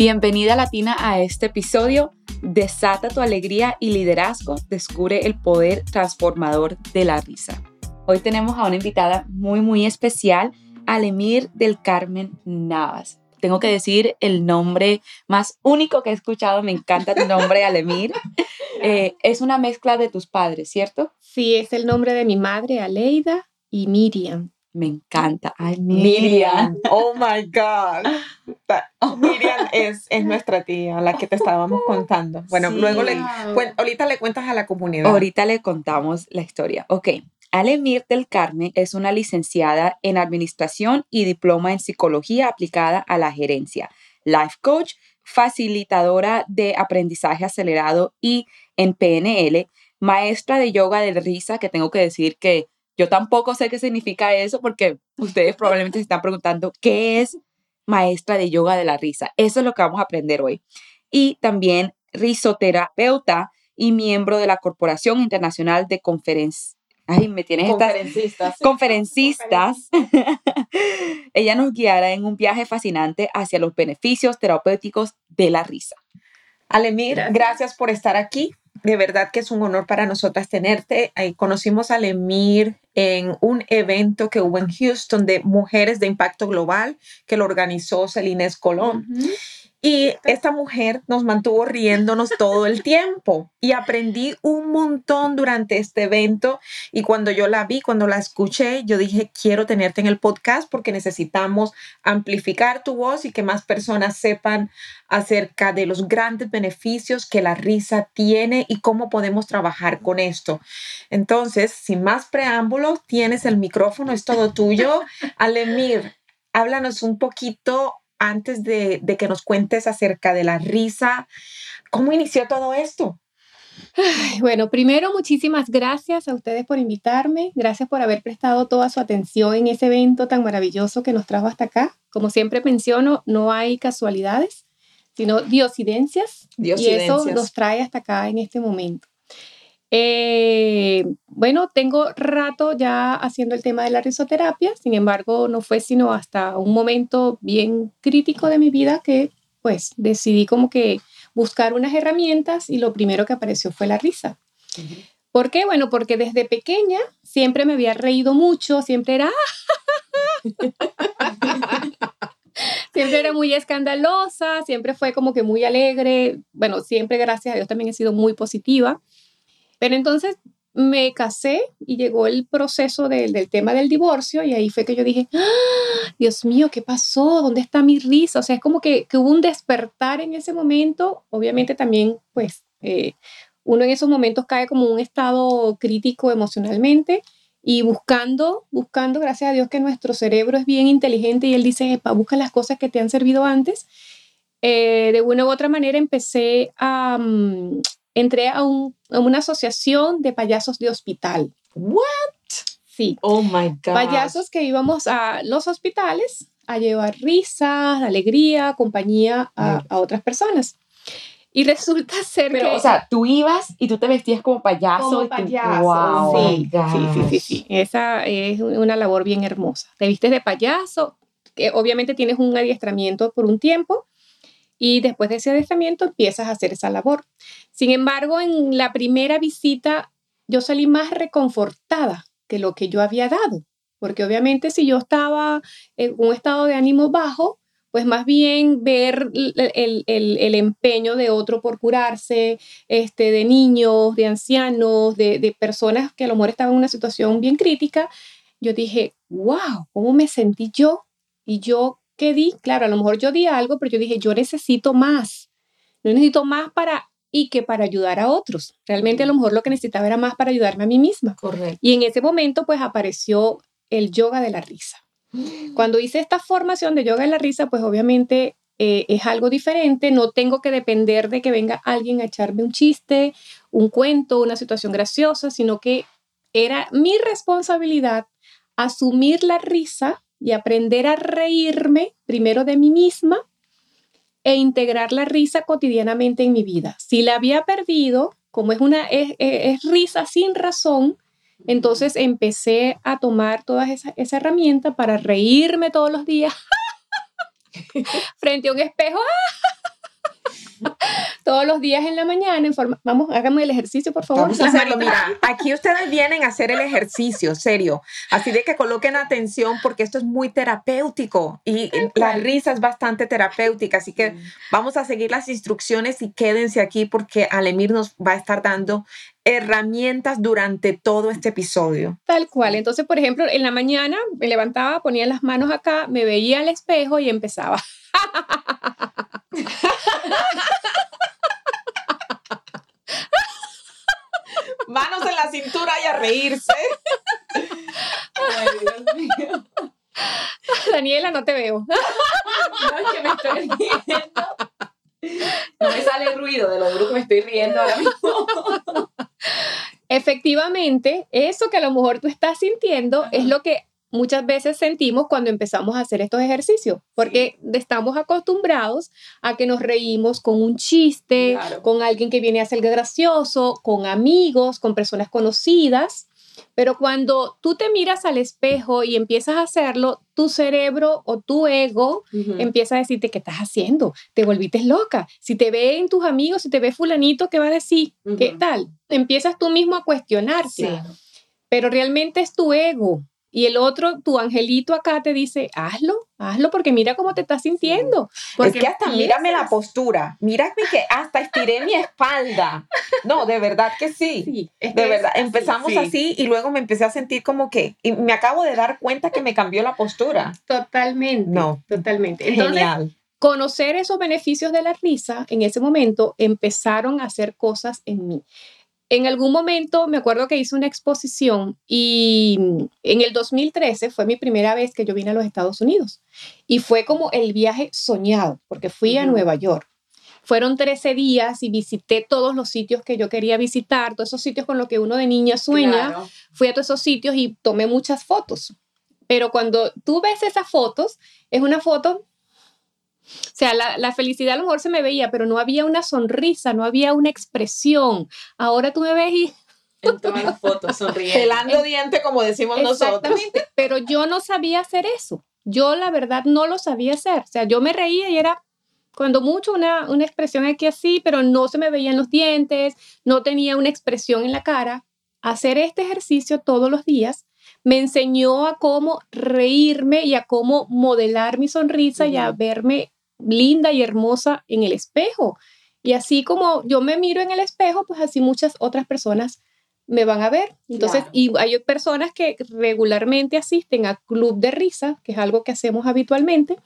Bienvenida Latina a este episodio. Desata tu alegría y liderazgo. Descubre el poder transformador de la risa. Hoy tenemos a una invitada muy, muy especial, Alemir del Carmen Navas. Tengo que decir el nombre más único que he escuchado. Me encanta tu nombre, Alemir. Eh, es una mezcla de tus padres, ¿cierto? Sí, es el nombre de mi madre, Aleida, y Miriam. Me encanta. Ay, Miriam. Oh my God. Miriam es, es nuestra tía, la que te estábamos contando. Bueno, luego le, ahorita le cuentas a la comunidad. Ahorita le contamos la historia. Ok. Alemir del Carmen es una licenciada en Administración y diploma en Psicología aplicada a la gerencia, life coach, facilitadora de aprendizaje acelerado y en PNL, maestra de yoga de risa, que tengo que decir que yo tampoco sé qué significa eso porque ustedes probablemente se están preguntando qué es maestra de yoga de la risa. Eso es lo que vamos a aprender hoy. Y también risoterapeuta y miembro de la Corporación Internacional de Conferencias. Ay, me tienes Conferencistas. Conferencistas. Ella nos guiará en un viaje fascinante hacia los beneficios terapéuticos de la risa. Alemir, gracias por estar aquí de verdad que es un honor para nosotras tenerte. Ahí conocimos a Lemir en un evento que hubo en Houston de mujeres de impacto global que lo organizó Celines Colón. Y esta mujer nos mantuvo riéndonos todo el tiempo y aprendí un montón durante este evento y cuando yo la vi, cuando la escuché, yo dije, quiero tenerte en el podcast porque necesitamos amplificar tu voz y que más personas sepan acerca de los grandes beneficios que la risa tiene y cómo podemos trabajar con esto. Entonces, sin más preámbulos, tienes el micrófono, es todo tuyo. Alemir, háblanos un poquito antes de, que nos cuentes acerca de la risa, ¿cómo inició todo esto? bueno, primero muchísimas gracias a ustedes por invitarme, gracias por haber prestado toda su atención en ese evento tan maravilloso que nos trajo hasta acá. Como siempre menciono, no hay casualidades, sino diosidencias, y eso nos trae hasta acá en este momento. Eh, bueno, tengo rato ya haciendo el tema de la risoterapia, sin embargo, no fue sino hasta un momento bien crítico de mi vida que pues decidí como que buscar unas herramientas y lo primero que apareció fue la risa. ¿Por qué? Bueno, porque desde pequeña siempre me había reído mucho, siempre era... siempre era muy escandalosa, siempre fue como que muy alegre, bueno, siempre gracias a Dios también he sido muy positiva. Pero entonces me casé y llegó el proceso del, tema del divorcio y ahí fue que yo dije, ¡Ah! Dios mío, ¿qué pasó? ¿Dónde está mi risa? O sea, es como que, hubo un despertar en ese momento. Obviamente también, pues, eh, uno en esos momentos cae como un estado crítico emocionalmente y buscando, buscando, gracias a Dios que nuestro cerebro es bien inteligente y él dice, busca las cosas que te han servido antes. Eh, de una u otra manera empecé a, mm, entré a, una asociación de payasos de hospital. ¿What? Sí. Oh my God. Payasos que íbamos a los hospitales a llevar risas, alegría, compañía a, otras personas. Y resulta ser Pero, que... o sea, tú ibas y tú te vestías como payaso. Como payaso, wow, sí, sí, sí, sí, sí. Esa es una labor bien hermosa. Te vistes de payaso, que obviamente tienes un adiestramiento por un tiempo, y después de ese adiestramiento empiezas a hacer esa labor. Sin embargo, en la primera visita yo salí más reconfortada que lo que yo había dado, porque obviamente si yo estaba en un estado de ánimo bajo, pues más bien ver el, empeño de otro por curarse, este, de niños, de ancianos, de, de personas que a lo mejor estaban en una situación bien crítica, yo dije, wow, ¿cómo me sentí yo? Y yo ¿Qué di? Claro, a lo mejor yo di algo, pero yo dije, yo necesito más. No necesito más para y que para ayudar a otros. Realmente a lo mejor lo que necesitaba era más para ayudarme a mí misma. Correcto. Y en ese momento pues apareció el yoga de la risa. Cuando hice esta formación de yoga de la risa, pues obviamente eh, es algo diferente, no tengo que depender de que venga alguien a echarme un chiste, un cuento, una situación graciosa, sino que era mi responsabilidad asumir la risa y aprender a reírme primero de mí misma e integrar la risa cotidianamente en mi vida. Si la había perdido, como es una es, risa sin razón, entonces empecé a tomar toda esa, esa herramienta para reírme todos los días frente a un espejo. todos los días en la mañana en forma, vamos, hágame el ejercicio, por favor. Vamos a hacerlo, mira, aquí ustedes vienen a hacer el ejercicio, serio. Así de que coloquen atención porque esto es muy terapéutico y la risa es bastante terapéutica, así que vamos a seguir las instrucciones y quédense aquí porque Alemir nos va a estar dando herramientas durante todo este episodio. Tal cual. Entonces, por ejemplo, en la mañana me levantaba, ponía las manos acá, me veía al espejo y empezaba. Manos en la cintura y a reírse. Ay, Dios mío. Daniela, no te veo. No, es que me estoy riendo. No me sale ruido de lo duro que me estoy riendo ahora mismo. Efectivamente, eso que a lo mejor tú estás sintiendo es lo que muchas veces sentimos cuando empezamos a hacer estos ejercicios, porque estamos acostumbrados a que nos reímos con un chiste, con alguien que viene a ser gracioso, con amigos, con personas conocidas. Pero cuando tú te miras al espejo y empiezas a hacerlo, tu cerebro o tu ego empieza a decirte, ¿qué estás haciendo? Te volviste loca. Si te ven tus amigos, si te ve fulanito, ¿qué va a decir? ¿Qué tal? Empiezas tú mismo a cuestionarte. Pero realmente es tu ego y el otro, tu angelito acá te dice, hazlo, hazlo porque mira cómo te estás sintiendo. Porque es que hasta mírame la postura, mírame que hasta estiré mi espalda. No, de verdad que sí. de verdad, empezamos así y luego me empecé a sentir como que, y me acabo de dar cuenta que me cambió la postura. Totalmente. No. Totalmente. Genial. Conocer esos beneficios de la risa en ese momento empezaron a hacer cosas en mí en algún momento me acuerdo que hice una exposición y en el 2013 fue mi primera vez que yo vine a los Estados Unidos y fue como el viaje soñado porque fui a Nueva York. Fueron 13 días y visité todos los sitios que yo quería visitar, todos esos sitios con los que uno de niña sueña. Fui a todos esos sitios y tomé muchas fotos. Pero cuando tú ves esas fotos, es una foto o sea, la, felicidad a lo mejor se me veía, pero no había una sonrisa, no había una expresión. Ahora tú me ves y... En todas las fotos, sonriendo. Pelando diente, como decimos nosotros. Exactamente, pero yo no sabía hacer eso. Yo la verdad no lo sabía hacer. O sea, yo me reía y era cuando mucho una, una expresión aquí así, pero no se me veían los dientes, no tenía una expresión en la cara. Hacer este ejercicio todos los días me enseñó a cómo reírme y a cómo modelar mi sonrisa y a verme linda y hermosa en el espejo. Y así como yo me miro en el espejo, pues así muchas otras personas me van a ver. Entonces, y hay personas que regularmente asisten a club de risa, que es algo que hacemos habitualmente,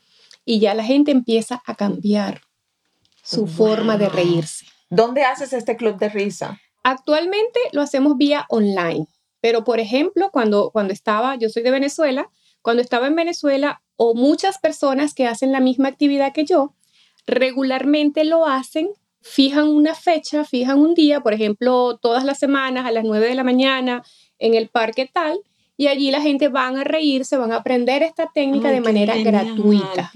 y ya la gente empieza a cambiar su forma de reírse. ¿Dónde haces este club de risa? Actualmente lo hacemos vía online, pero por ejemplo, cuando, cuando estaba, yo soy de Venezuela, cuando estaba en Venezuela o muchas personas que hacen la misma actividad que yo, regularmente lo hacen, fijan una fecha, fijan un día, por ejemplo, todas las semanas a las 9 de la mañana en el parque tal, y allí la gente van a reírse, van a aprender esta técnica de manera gratuita.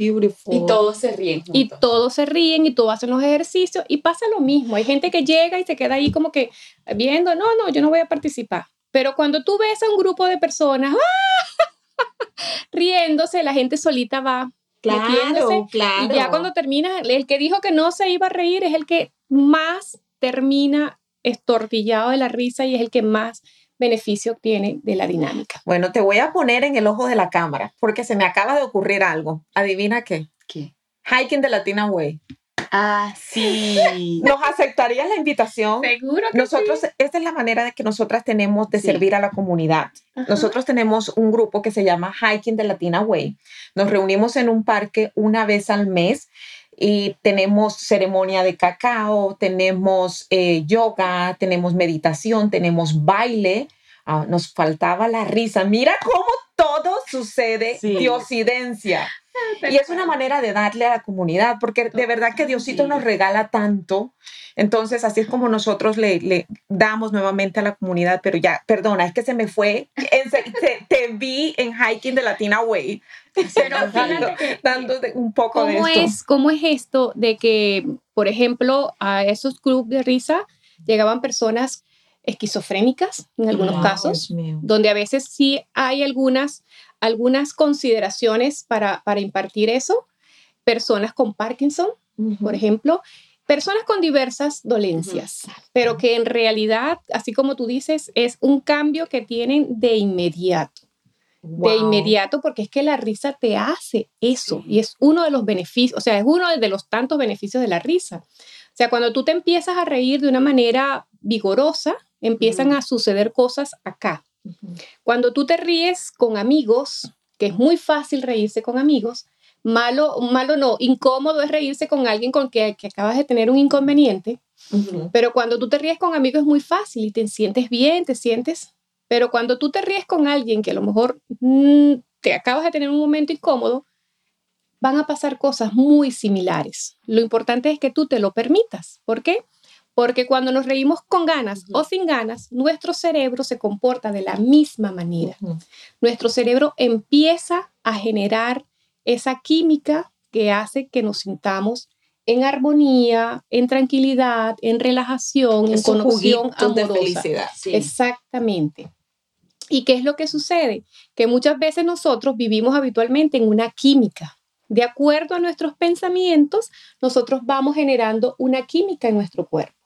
Y todos se ríen. Y todos se ríen y todos hacen los ejercicios y pasa lo mismo. Hay gente que llega y se queda ahí como que viendo, no, no, yo no voy a participar. Pero cuando tú ves a un grupo de personas, ¡ah! riéndose, la gente solita va claro, claro. Y ya cuando termina, el que dijo que no se iba a reír es el que más termina estortillado de la risa y es el que más beneficio obtiene de la dinámica. Bueno, te voy a poner en el ojo de la cámara porque se me acaba de ocurrir algo. ¿Adivina qué? ¿Qué? Hiking de Latina Way. Ah, sí. ¿Nos aceptarías la invitación? Seguro que Nosotros, esta es la manera de que nosotras tenemos de servir a la comunidad. Nosotros tenemos un grupo que se llama Hiking de Latina Way. Nos reunimos en un parque una vez al mes y tenemos ceremonia de cacao, tenemos eh, yoga, tenemos meditación, tenemos baile. Ah, nos faltaba la risa. Mira cómo todo sucede de occidencia. Y es una manera de darle a la comunidad, porque de verdad que Diosito nos regala tanto. Entonces, así es como nosotros le, le, damos nuevamente a la comunidad, pero ya, perdona, es que se me fue. te, te, vi en Hiking de Latina Way. Pero dando, un poco de esto. Es, ¿Cómo es esto de que, por ejemplo, a esos clubes de risa llegaban personas esquizofrénicas en algunos casos, donde a veces sí hay algunas, algunas consideraciones para, para impartir eso. Personas con Parkinson, por ejemplo, personas con diversas dolencias, pero que en realidad, así como tú dices, es un cambio que tienen de inmediato. De inmediato, porque es que la risa te hace eso y es uno de los beneficios, o sea, es uno de los tantos beneficios de la risa. O sea, cuando tú te empiezas a reír de una manera vigorosa, empiezan a suceder cosas acá. Cuando tú te ríes con amigos, que es muy fácil reírse con amigos, malo, malo no, incómodo es reírse con alguien con que, que acabas de tener un inconveniente, pero cuando tú te ríes con amigos es muy fácil y te sientes bien, te sientes, pero cuando tú te ríes con alguien que a lo mejor mm, te acabas de tener un momento incómodo, van a pasar cosas muy similares. Lo importante es que tú te lo permitas. ¿Por qué? Porque cuando nos reímos con ganas o sin ganas, nuestro cerebro se comporta de la misma manera. Nuestro cerebro empieza a generar esa química que hace que nos sintamos en armonía, en tranquilidad, en relajación, en conexión amorosa. De felicidad, Exactamente. ¿Y qué es lo que sucede? Que muchas veces nosotros vivimos habitualmente en una química. De acuerdo a nuestros pensamientos, nosotros vamos generando una química en nuestro cuerpo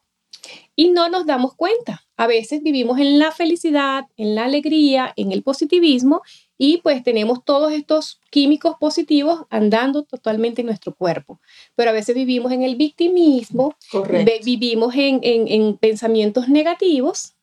y no nos damos cuenta. A veces vivimos en la felicidad, en la alegría, en el positivismo y pues tenemos todos estos químicos positivos andando totalmente en nuestro cuerpo. Pero a veces vivimos en el victimismo, vivimos en, en pensamientos negativos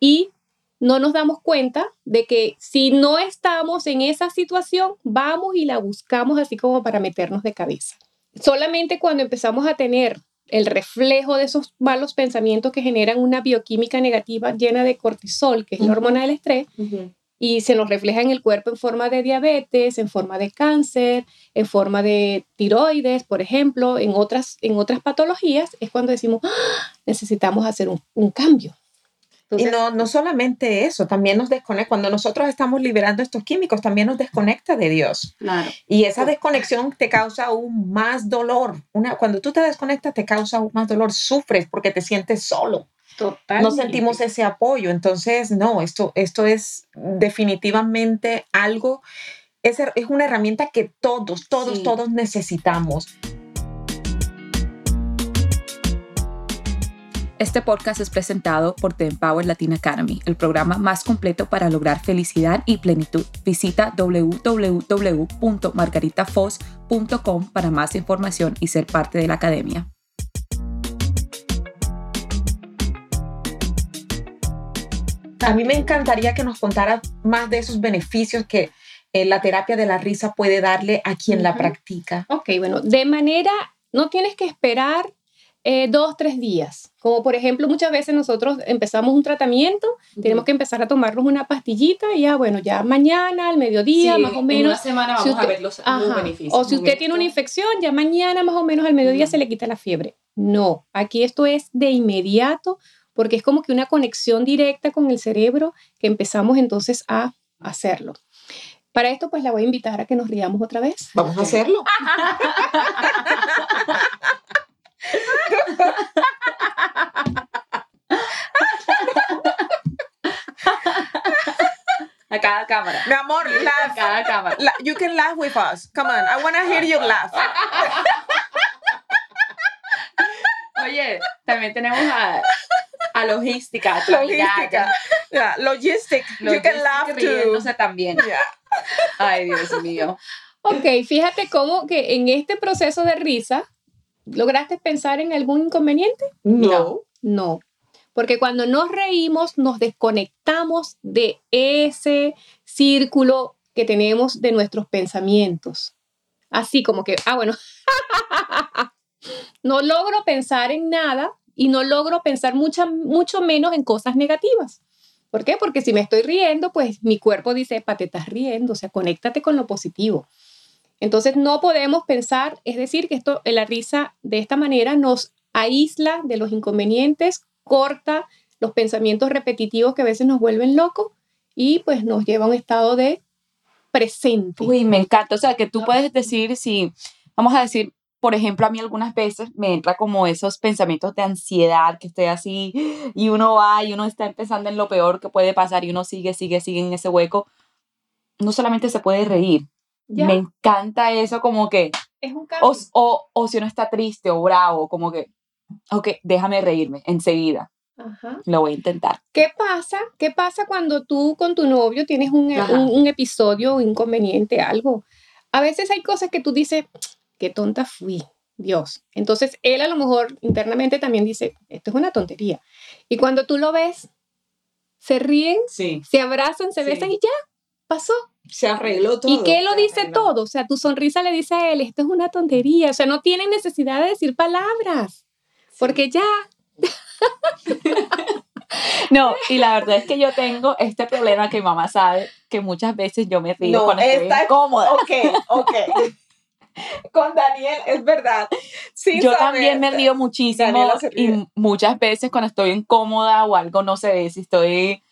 y no nos damos cuenta de que si no estamos en esa situación, vamos y la buscamos así como para meternos de cabeza. Solamente cuando empezamos a tener el reflejo de esos malos pensamientos que generan una bioquímica negativa llena de cortisol, que es la hormona del estrés, y se nos refleja en el cuerpo en forma de diabetes, en forma de cáncer, en forma de tiroides, por ejemplo, en otras, en otras patologías, es cuando decimos, ¡Ah! necesitamos hacer un cambio y no, no solamente eso, también nos desconecta, cuando nosotros estamos liberando estos químicos, también nos desconecta de Dios. Claro. Y esa desconexión te causa aún más dolor. Una, cuando tú te desconectas, te causa aún más dolor, sufres porque te sientes solo. Total. No sentimos ese apoyo. Entonces, no, esto, esto es definitivamente algo, es, es una herramienta que todos, todos, todos necesitamos. Este podcast es presentado por The Empower Latin Academy, el programa más completo para lograr felicidad y plenitud. Visita www.margaritafos.com para más información y ser parte de la academia. A mí me encantaría que nos contara más de esos beneficios que eh, la terapia de la risa puede darle a quien la practica. Ok, bueno, de manera, no tienes que esperar eh, dos, tres días. Como por ejemplo, muchas veces nosotros empezamos un tratamiento, tenemos que empezar a tomarnos una pastillita y ya, bueno, ya mañana, al mediodía, más o menos. En una semana vamos a ver los, beneficios. O si usted tiene una infección, ya mañana, más o menos, al mediodía se le quita la fiebre. No, aquí esto es de inmediato porque es como que una conexión directa con el cerebro que empezamos entonces a hacerlo. Para esto, pues la voy a invitar a que nos riamos otra vez. Vamos a hacerlo. A cada cámara. Mi amor, laugh. A cada cámara. La, you can laugh with us. Come on, I want to hear you laugh. Oye, también tenemos a, a logística, logística. Yeah, logistic. You can laugh too. también. Yeah. Ay, Dios mío. Ok, fíjate cómo que en este proceso de risa ¿Lograste pensar en algún inconveniente? No. No. Porque cuando nos reímos, nos desconectamos de ese círculo que tenemos de nuestros pensamientos. Así como que, ah, bueno, no logro pensar en nada y no logro pensar mucho, mucho menos en cosas negativas. ¿Por qué? Porque si me estoy riendo, pues mi cuerpo dice, pa, te estás riendo, o sea, conéctate con lo positivo. Entonces no podemos pensar, es decir, que esto, la risa de esta manera nos aísla de los inconvenientes, corta los pensamientos repetitivos que a veces nos vuelven locos y pues nos lleva a un estado de presente. Uy, me encanta. O sea, que tú puedes decir si, vamos a decir, por ejemplo, a mí algunas veces me entra como esos pensamientos de ansiedad, que estoy así y uno va y uno está empezando en lo peor que puede pasar y uno sigue, sigue, sigue en ese hueco. No solamente se puede reír. Me encanta eso como que... Es un o, o, o, si uno está triste o bravo, como que, ok, déjame reírme enseguida. Ajá. Lo voy a intentar. ¿Qué pasa? ¿Qué pasa cuando tú con tu novio tienes un, un, un episodio inconveniente, algo? A veces hay cosas que tú dices, qué tonta fui, Dios. Entonces él a lo mejor internamente también dice, esto es una tontería. Y cuando tú lo ves, se ríen, se abrazan, se besan y ya, pasó. Se arregló todo. ¿Y qué lo dice todo? O sea, tu sonrisa le dice a él, esto es una tontería. O sea, no tienen necesidad de decir palabras, porque ya. No, y la verdad es que yo tengo este problema que mi mamá sabe que muchas veces yo me río cuando estoy incómoda. Ok, ok. con Daniel, es verdad. Yo también me río muchísimo y muchas veces cuando estoy incómoda o algo no se ve si estoy...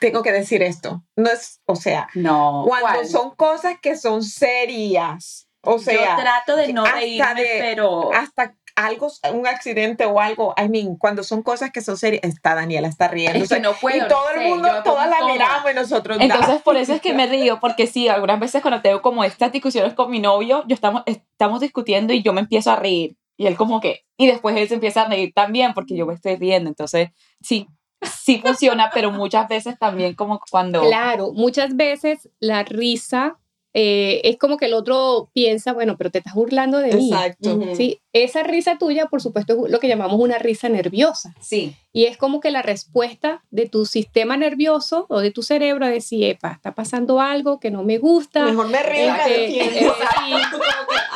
Tengo que decir esto, no es, o sea, no, cuando son cosas que son serias, o sea, yo trato de no reírme, pero hasta algo, un accidente o algo, I mean, cuando son cosas que son serias, está Daniela, está riendo. Es que no puedo. Y todo el mundo, todas la miramos y nosotros Entonces, por eso es que me río, porque sí, algunas veces cuando tengo como estas discusiones con mi novio, yo estamos, estamos discutiendo y yo me empiezo a reír. Y él como que, y después él se empieza a reír también porque yo me estoy riendo. Entonces, sí, sí funciona, pero muchas veces también como cuando... Claro, muchas veces la risa eh, es como que el otro piensa, bueno, pero te estás burlando de mí. Exacto. ¿sí? Esa risa tuya, por supuesto, es lo que llamamos una risa nerviosa. Sí. Y es como que la respuesta de tu sistema nervioso o de tu cerebro a decir, epa, está pasando algo que no me gusta. Mejor me río este, eh,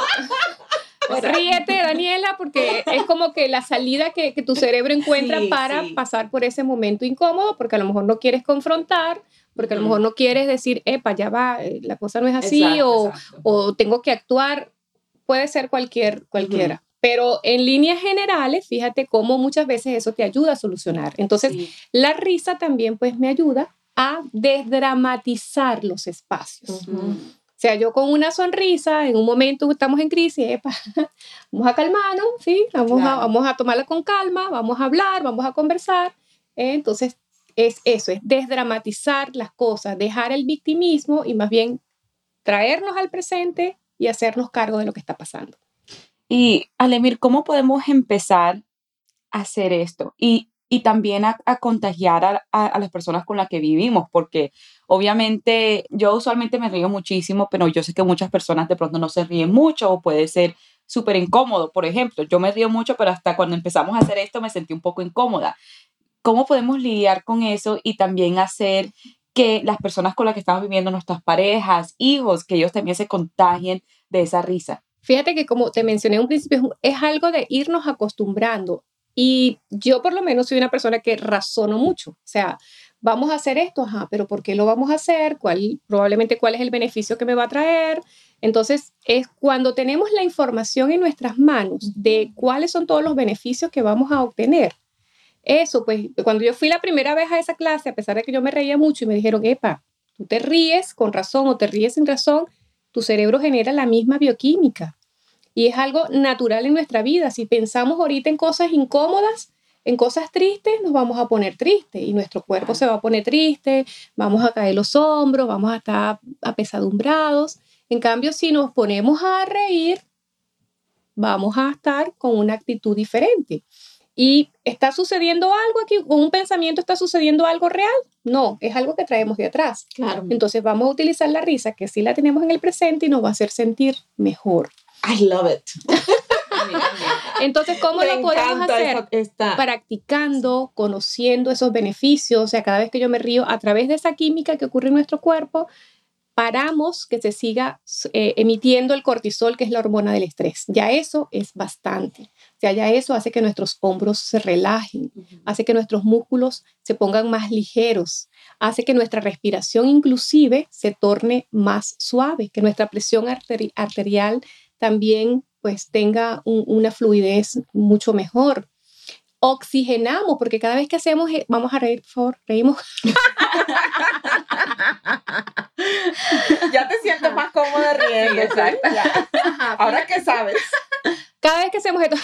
ríete, Daniela, porque es como que la salida que, que tu cerebro encuentra para pasar por ese momento incómodo, porque a lo mejor no quieres confrontar, porque a lo mejor no quieres decir, epa, ya va, eh, la cosa no es así, o, o, tengo que actuar, puede ser cualquier, cualquiera. Pero en líneas generales, fíjate cómo muchas veces eso te ayuda a solucionar. Entonces, la risa también pues me ayuda a desdramatizar los espacios. Sea, yo con una sonrisa, en un momento estamos en crisis, epa, vamos a calmarnos, ¿sí? Vamos, a, vamos a tomarla con calma, vamos a hablar, vamos a conversar. ¿eh? Entonces, es eso, es desdramatizar las cosas, dejar el victimismo y más bien traernos al presente y hacernos cargo de lo que está pasando. Y Alemir, ¿cómo podemos empezar a hacer esto? Y, y también a, contagiar a, a, las personas con las que vivimos, porque obviamente yo usualmente me río muchísimo, pero yo sé que muchas personas de pronto no se ríen mucho o puede ser súper incómodo. Por ejemplo, yo me río mucho, pero hasta cuando empezamos a hacer esto me sentí un poco incómoda. ¿Cómo podemos lidiar con eso y también hacer que las personas con las que estamos viviendo, nuestras parejas, hijos, que ellos también se contagien de esa risa? Fíjate que como te mencioné en un principio, es algo de irnos acostumbrando. Y yo por lo menos soy una persona que razono mucho. O sea, vamos a hacer esto, ajá, pero ¿por qué lo vamos a hacer? ¿Cuál, probablemente cuál es el beneficio que me va a traer? Entonces, es cuando tenemos la información en nuestras manos de cuáles son todos los beneficios que vamos a obtener, eso, pues cuando yo fui la primera vez a esa clase, a pesar de que yo me reía mucho y me dijeron, epa, tú te ríes con razón o te ríes sin razón, tu cerebro genera la misma bioquímica. Y es algo natural en nuestra vida. Si pensamos ahorita en cosas incómodas, en cosas tristes, nos vamos a poner tristes y nuestro cuerpo se va a poner triste, vamos a caer los hombros, vamos a estar apesadumbrados. En cambio, si nos ponemos a reír, vamos a estar con una actitud diferente. ¿Y está sucediendo algo aquí? ¿Con un pensamiento está sucediendo algo real? No, es algo que traemos de atrás. Claro. Entonces vamos a utilizar la risa, que sí la tenemos en el presente y nos va a hacer sentir mejor. I love it. Entonces, ¿cómo lo podemos hacer? Practicando, conociendo esos beneficios. O sea, cada vez que yo me río, a través de esa química que ocurre en nuestro cuerpo, paramos que se siga eh, emitiendo el cortisol, que es la hormona del estrés. Ya eso es bastante. O sea, ya eso hace que nuestros hombros se relajen, hace que nuestros músculos se pongan más ligeros, hace que nuestra respiración inclusive se torne más suave, que nuestra presión arterial también pues tenga una fluidez mucho mejor oxigenamos, porque cada vez que hacemos, eh, vamos a reír, por favor, reímos. ya te siento más cómoda riendo. Exacto. Ahora que sabes. Cada vez que hacemos esto.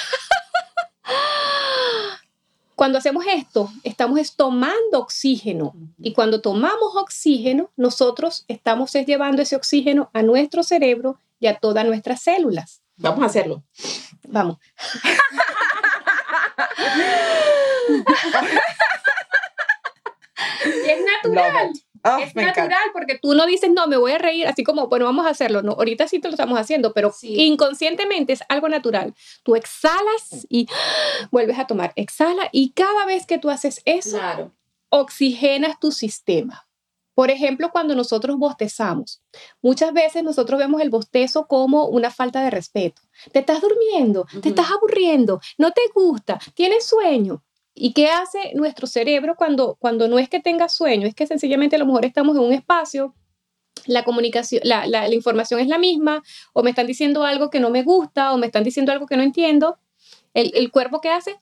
Cuando hacemos esto, estamos tomando oxígeno y cuando tomamos oxígeno, nosotros estamos llevando ese oxígeno a nuestro cerebro y a todas nuestras células. Vamos a hacerlo. Vamos. y es natural. Oh, es natural porque tú no dices, no, me voy a reír, así como, bueno, vamos a hacerlo. No, ahorita sí te lo estamos haciendo, pero inconscientemente es algo natural. Tú exhalas y vuelves a tomar. Exhala y cada vez que tú haces eso, oxigenas tu sistema. Por ejemplo, cuando nosotros bostezamos, muchas veces nosotros vemos el bostezo como una falta de respeto. Te estás durmiendo, te estás aburriendo, no te gusta, tienes sueño. ¿Y qué hace nuestro cerebro cuando, cuando no es que tenga sueño? Es que sencillamente a lo mejor estamos en un espacio, la comunicación, la, la información es la misma, o me están diciendo algo que no me gusta, o me están diciendo algo que no entiendo. El, el cuerpo que hace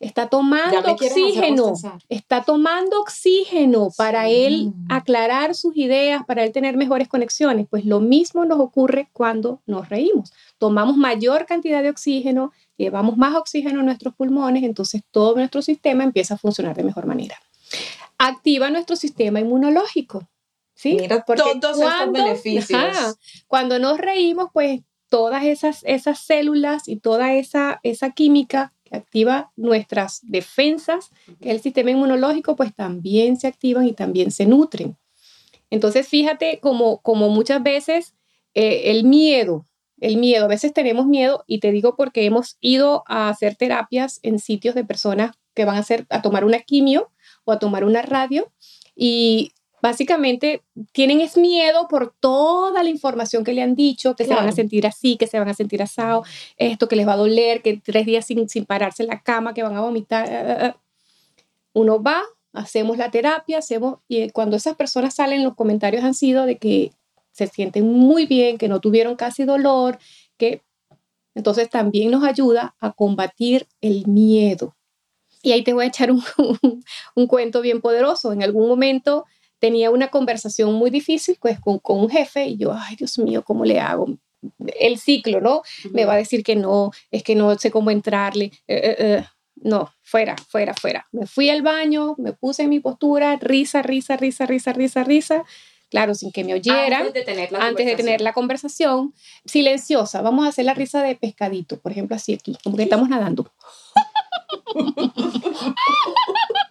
Está tomando oxígeno, está tomando oxígeno para él aclarar sus ideas, para él tener mejores conexiones. Pues lo mismo nos ocurre cuando nos reímos. Tomamos mayor cantidad de oxígeno, llevamos más oxígeno en nuestros pulmones, entonces todo nuestro sistema empieza a funcionar de mejor manera. Activa nuestro sistema inmunológico. ¿sí? Mira Porque todos estos beneficios. cuando nos reímos, pues todas esas, esas células y toda esa, esa química activa nuestras defensas, que es el sistema inmunológico, pues también se activan y también se nutren. Entonces, fíjate como, como muchas veces eh, el miedo, el miedo, a veces tenemos miedo y te digo porque hemos ido a hacer terapias en sitios de personas que van a, hacer, a tomar una quimio o a tomar una radio y básicamente tienen es miedo por toda la información que le han dicho, que se van a sentir así, que se van a sentir asado, esto que les va a doler, que tres días sin, sin pararse en la cama, que van a vomitar. Eh, eh, eh. Uno va, hacemos la terapia, hacemos, y cuando esas personas salen, los comentarios han sido de que se sienten muy bien, que no tuvieron casi dolor, que entonces también nos ayuda a combatir el miedo. Y ahí te voy a echar un, un cuento bien poderoso. En algún momento tenía una conversación muy difícil pues, con, con un jefe y yo, ay Dios mío, ¿cómo le hago? El ciclo, ¿no? Me va a decir que no, es que no sé cómo entrarle. Eh, eh, eh, no, fuera, fuera, fuera. Me fui al baño, me puse en mi postura, risa, risa, risa, risa, risa, risa. Claro, sin que me oyeran. Antes de tener la, antes de tener la conversación. Silenciosa. Vamos a hacer la risa de pescadito, por ejemplo, así aquí, como que estamos nadando.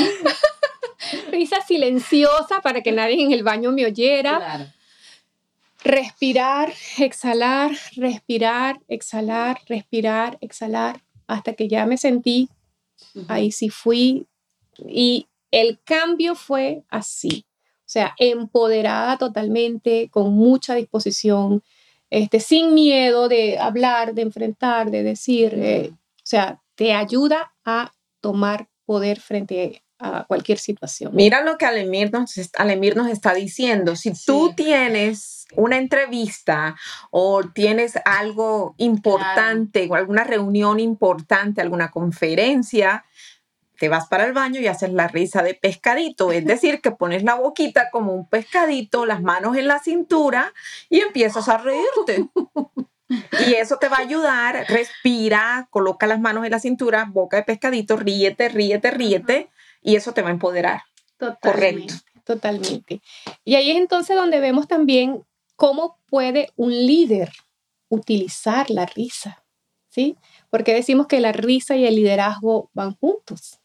Risa silenciosa para que nadie en el baño me oyera. Respirar, exhalar, respirar, exhalar, respirar, exhalar, hasta que ya me sentí, ahí sí fui. Y el cambio fue así, o sea, empoderada totalmente, con mucha disposición, este, sin miedo de hablar, de enfrentar, de decir, eh, o sea, te ayuda a tomar poder frente a cualquier situación. Mira lo que Alemir nos, Alemir nos está diciendo. Si tú tienes una entrevista o tienes algo importante o alguna reunión importante, alguna conferencia, te vas para el baño y haces la risa de pescadito, es decir, que pones la boquita como un pescadito, las manos en la cintura y empiezas a reírte. Y eso te va a ayudar, respira, coloca las manos en la cintura, boca de pescadito, ríete, ríete, ríete, y eso te va a empoderar. Totalmente, Correcto. Totalmente. Y ahí es entonces donde vemos también cómo puede un líder utilizar la risa, ¿sí? Porque decimos que la risa y el liderazgo van juntos.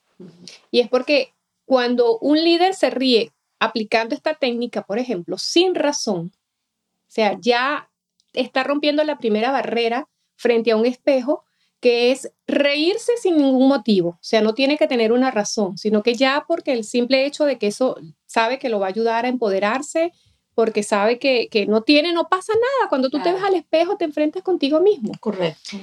Y es porque cuando un líder se ríe aplicando esta técnica, por ejemplo, sin razón, o sea, ya está rompiendo la primera barrera frente a un espejo que es reírse sin ningún motivo, o sea, no tiene que tener una razón, sino que ya porque el simple hecho de que eso sabe que lo va a ayudar a empoderarse, porque sabe que, no tiene, no pasa nada. Cuando tú te ves al espejo, te enfrentas contigo mismo. Correcto.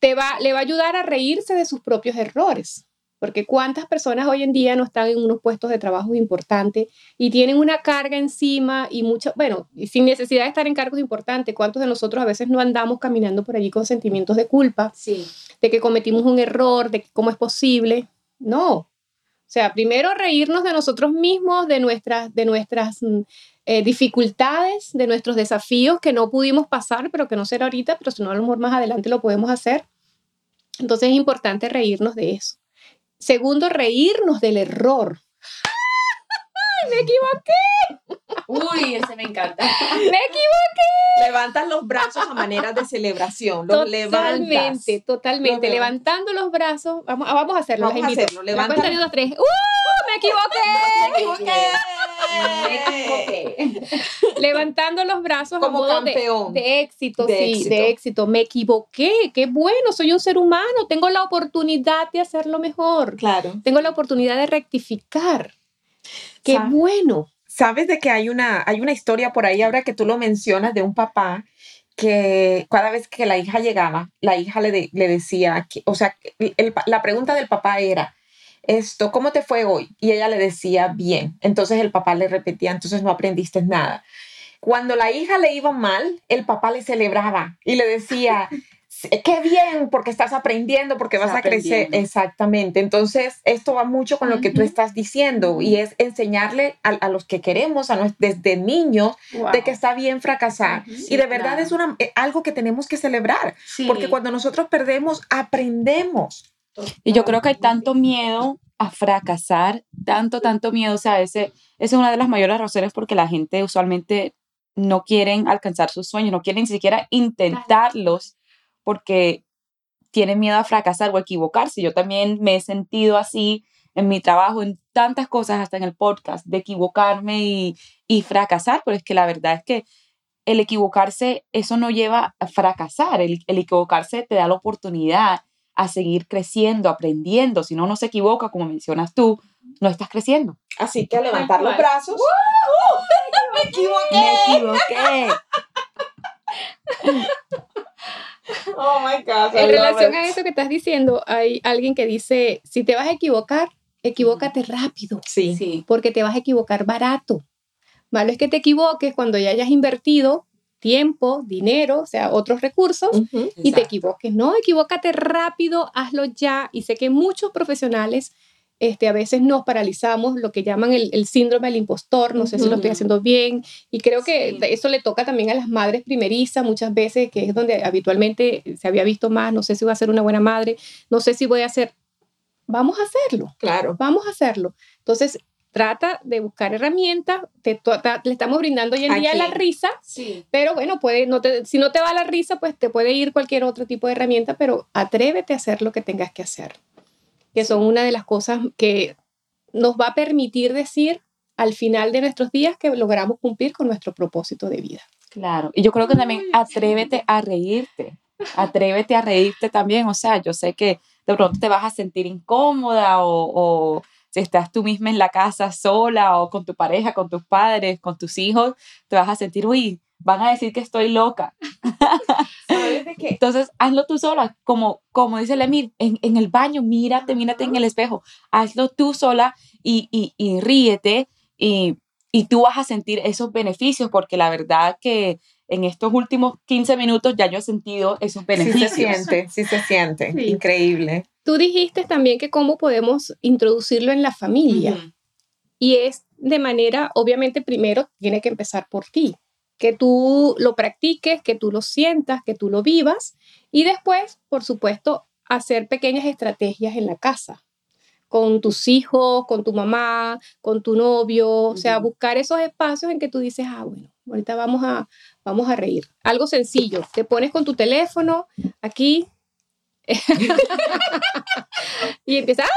Te va, le va a ayudar a reírse de sus propios errores. Porque cuántas personas hoy en día no están en unos puestos de trabajo importantes y tienen una carga encima y mucho, bueno, sin necesidad de estar en cargos importantes, ¿cuántos de nosotros a veces no andamos caminando por allí con sentimientos de culpa? Sí. De que cometimos un error, de cómo es posible. No. O sea, primero reírnos de nosotros mismos, de nuestras, de nuestras mm, eh, dificultades, de nuestros desafíos que no pudimos pasar, pero que no será ahorita, pero si no a lo mejor más adelante lo podemos hacer. Entonces es importante reírnos de eso. Segundo, reírnos del error. ¡Me equivoqué! Uy, ese me encanta. ¡Me equivoqué! Levantas los brazos a manera de celebración. Los totalmente, totalmente. Levantando los brazos. Vamos, vamos a hacerlo. Vamos a hacerlo. Levanta. dos, tres. ¡Uh! ¡Me equivoqué! ¡Me equivoqué! Me equivoqué. Levantando los brazos como a modo campeón. De, éxito, sí, de éxito. Me equivoqué. Qué bueno, soy un ser humano. Tengo la oportunidad de hacerlo mejor. Claro. Tengo la oportunidad de rectificar. Qué bueno. Sabes de que hay una, hay una historia por ahí, ahora que tú lo mencionas, de un papá que cada vez que la hija llegaba, la hija le, le decía, que, o sea, la pregunta del papá era, esto, ¿cómo te fue hoy? Y ella le decía, bien. Entonces el papá le repetía, entonces no aprendiste nada. Cuando la hija le iba mal, el papá le celebraba y le decía, qué bien, porque estás aprendiendo, porque vas a crecer. Exactamente. Entonces, esto va mucho con lo que tú estás diciendo y es enseñarle a, los que queremos, a desde niños, de que está bien fracasar. y de verdad es una, eh, algo que tenemos que celebrar, porque cuando nosotros perdemos, aprendemos. Y yo creo que hay tanto miedo a fracasar, tanto, tanto miedo. O sea, ese, esa es una de las mayores razones porque la gente usualmente no quieren alcanzar sus sueños, no quieren ni siquiera intentarlos porque tienen miedo a fracasar o equivocarse. Yo también me he sentido así en mi trabajo, en tantas cosas, hasta en el podcast, de equivocarme y, y fracasar, pero es que la verdad es que el equivocarse, eso no lleva a fracasar, el, el equivocarse te da la oportunidad a seguir creciendo, aprendiendo. Si no, no se equivoca, como mencionas tú, no estás creciendo. Así que a levantar los brazos. ¡Me equivoqué! Me equivoqué. Oh my God. En relación a eso que estás diciendo, hay alguien que dice: si te vas a equivocar, equivócate rápido. Sí. sí. Porque te vas a equivocar barato. Malo es que te equivoques cuando ya hayas invertido tiempo, dinero, o sea, otros recursos, y te equivoques. No, equivócate rápido, hazlo ya. Y sé que muchos profesionales este, a veces nos paralizamos, lo que llaman el, síndrome del impostor, no sé si lo estoy haciendo bien, y creo que eso le toca también a las madres primerizas muchas veces, que es donde habitualmente se había visto más, no sé si voy a ser una buena madre, no sé si voy a ser, vamos a hacerlo, claro, vamos a hacerlo. Entonces, trata de buscar herramientas, te, le estamos brindando hoy en día la risa, pero bueno, puede, no te, si no te va la risa, pues te puede ir cualquier otro tipo de herramienta, pero atrévete a hacer lo que tengas que hacer que son una de las cosas que nos va a permitir decir al final de nuestros días que logramos cumplir con nuestro propósito de vida. Claro, y yo creo que también atrévete a reírte, atrévete a reírte también, o sea, yo sé que de pronto te vas a sentir incómoda o, o si estás tú misma en la casa sola o con tu pareja, con tus padres, con tus hijos, te vas a sentir, uy, van a decir que estoy loca. Entonces, hazlo tú sola, como, como dice Lemir, en, en el baño, mírate, mírate en el espejo, hazlo tú sola y, y, y ríete y, y tú vas a sentir esos beneficios, porque la verdad que en estos últimos 15 minutos ya yo he sentido esos beneficios. Sí se siente, sí se siente, increíble. Tú dijiste también que cómo podemos introducirlo en la familia. Y es de manera, obviamente, primero tiene que empezar por ti que tú lo practiques, que tú lo sientas, que tú lo vivas y después, por supuesto, hacer pequeñas estrategias en la casa con tus hijos, con tu mamá, con tu novio, o sea, buscar esos espacios en que tú dices, ah, bueno, ahorita vamos a, vamos a reír. Algo sencillo, te pones con tu teléfono aquí y empiezas, ¡ah!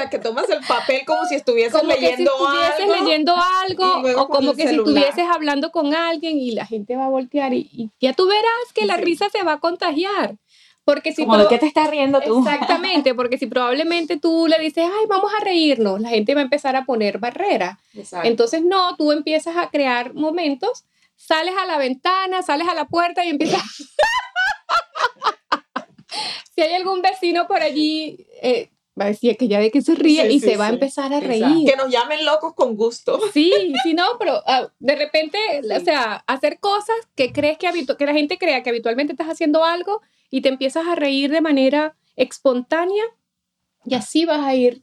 Sea, que tomas el papel como si estuvieses leyendo algo. leyendo algo o como que si estuvieses hablando con alguien y la gente va a voltear y, ya tú verás que la risa se va a contagiar. Porque si Como de qué te estás riendo tú. Exactamente, porque si probablemente tú le dices, ay, vamos a reírnos, la gente va a empezar a poner barreras. Entonces, no, tú empiezas a crear momentos, sales a la ventana, sales a la puerta y empiezas... si hay algún vecino por allí, eh, va a decir que ya ve que se ríe y se va a empezar a reír. Que nos llamen locos con gusto. Sí, sí, no, pero ah, de repente, o sea, hacer cosas que crees que, que la gente crea que habitualmente estás haciendo algo y te empiezas a reír de manera espontánea y así vas a ir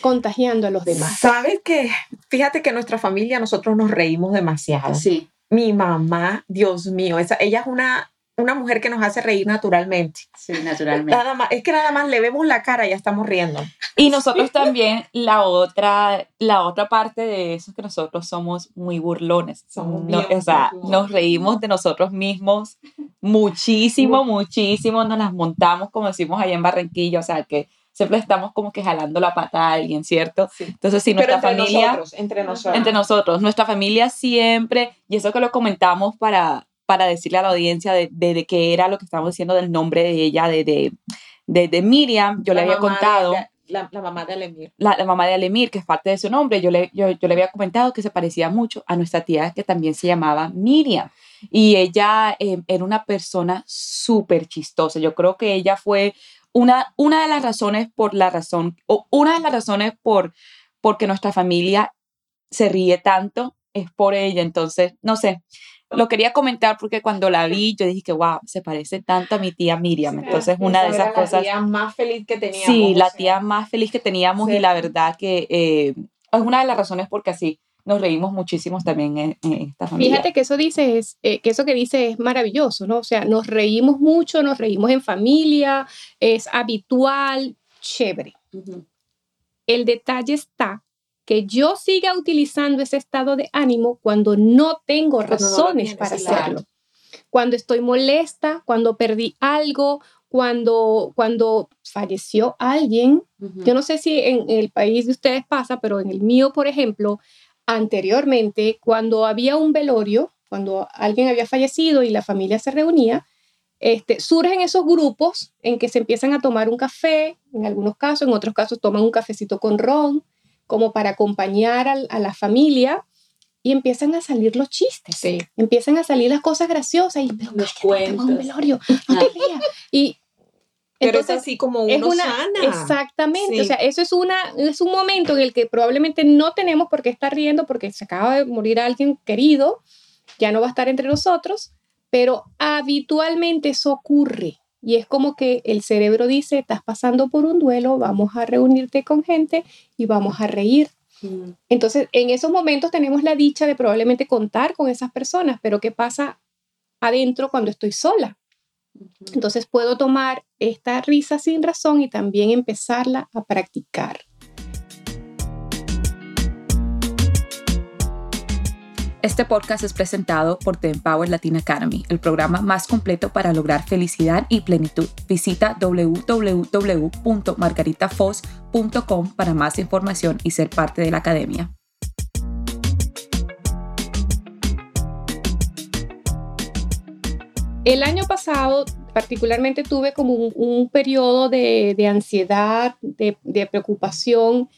contagiando a los demás. ¿Sabes qué? Fíjate que en nuestra familia nosotros nos reímos demasiado. Sí. Mi mamá, Dios mío, esa, ella es una una mujer que nos hace reír naturalmente. Sí, naturalmente. Nada más, es que nada más le vemos la cara y ya estamos riendo. Y nosotros también, la otra, la otra parte de eso es que nosotros somos muy burlones. Somos o sea, nos reímos de nosotros mismos muchísimo, muchísimo, nos las montamos como decimos allá en Barranquilla, o sea, que siempre estamos como que jalando la pata a alguien, ¿cierto? Entonces, si nuestra familia... Nosotros, entre nosotros. Entre nosotros, nuestra familia siempre, y eso que lo comentamos para para decirle a la audiencia de, de, qué era lo que estábamos diciendo del nombre de ella, de, de, de Miriam. Yo le había contado. La, la, mamá de Alemir. La, la, mamá de Alemir, que es parte de su nombre. Yo le, yo, yo le había comentado que se parecía mucho a nuestra tía, que también se llamaba Miriam. Y ella eh, era una persona súper chistosa. Yo creo que ella fue una, una de las razones por la razón, o una de las razones por porque nuestra familia se ríe tanto es por ella. Entonces, no sé, lo quería comentar porque cuando la vi, yo dije que, wow, se parece tanto a mi tía Miriam. Entonces, una de esas cosas. La tía más feliz que teníamos. Sí, la tía más feliz que teníamos y la verdad que eh, es una de las razones porque así nos reímos muchísimo también en, esta familia. Fíjate que eso dice es, eh, que eso que dice es maravilloso, ¿no? O sea, nos reímos mucho, nos reímos en familia, es habitual, chévere. El detalle está que yo siga utilizando ese estado de ánimo cuando no tengo razones para hacerlo. Cuando estoy molesta, cuando perdí algo, cuando, cuando falleció alguien. Yo no sé si en el país de ustedes pasa, pero en el mío, por ejemplo, anteriormente, cuando había un velorio, cuando alguien había fallecido y la familia se reunía, este, surgen esos grupos en que se empiezan a tomar un café, en algunos casos, en otros casos toman un cafecito con ron, como para acompañar a, la familia y empiezan a salir los chistes, sí. empiezan a salir las cosas graciosas y pero los cuentos, un velorio, no te Y pero es así como uno una, sana. Exactamente, o sea, eso es, una, es un momento en el que probablemente no tenemos por qué estar riendo porque se acaba de morir alguien querido, ya no va a estar entre nosotros, pero habitualmente eso ocurre. Y es como que el cerebro dice, estás pasando por un duelo, vamos a reunirte con gente y vamos a reír. Mm. Entonces, en esos momentos tenemos la dicha de probablemente contar con esas personas, pero ¿qué pasa adentro cuando estoy sola? Entonces puedo tomar esta risa sin razón y también empezarla a practicar. Este podcast es presentado por The Empower Latin Academy, el programa más completo para lograr felicidad y plenitud. Visita www.margaritafoz.com para más información y ser parte de la academia. El año pasado particularmente tuve como un, periodo de, ansiedad, de, de, preocupación,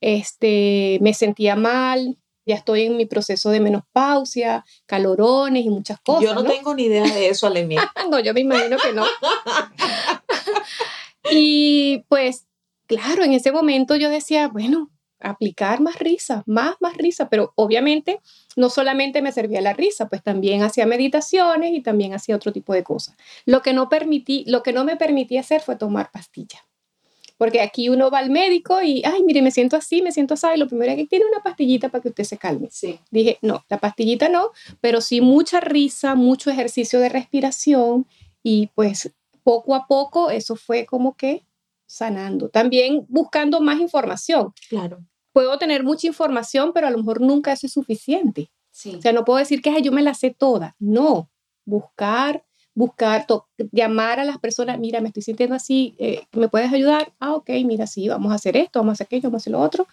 este, me sentía mal, ya estoy en mi proceso de menopausia, calorones y muchas cosas. Yo no, tengo ni idea de eso, Alemia. no, yo me imagino que no. y pues, claro, en ese momento yo decía, bueno, aplicar más risa, más, más risa, pero obviamente no solamente me servía la risa, pues también hacía meditaciones y también hacía otro tipo de cosas. Lo que no permití, lo que no me permitía hacer fue tomar pastillas. Porque aquí uno va al médico y, ay, mire, me siento así, me siento así, lo primero es que tiene una pastillita para que usted se calme. Sí. Dije, no, la pastillita no, pero sí mucha risa, mucho ejercicio de respiración y pues poco a poco eso fue como que sanando. También buscando más información. Claro. Puedo tener mucha información, pero a lo mejor nunca eso es suficiente. Sí. O sea, no puedo decir que yo me la sé toda. No, buscar, buscar, llamar a las personas, mira, me estoy sintiendo así, eh, ¿me puedes ayudar? Ah, ok, mira, sí, vamos a hacer esto, vamos a hacer aquello, vamos a hacer lo otro.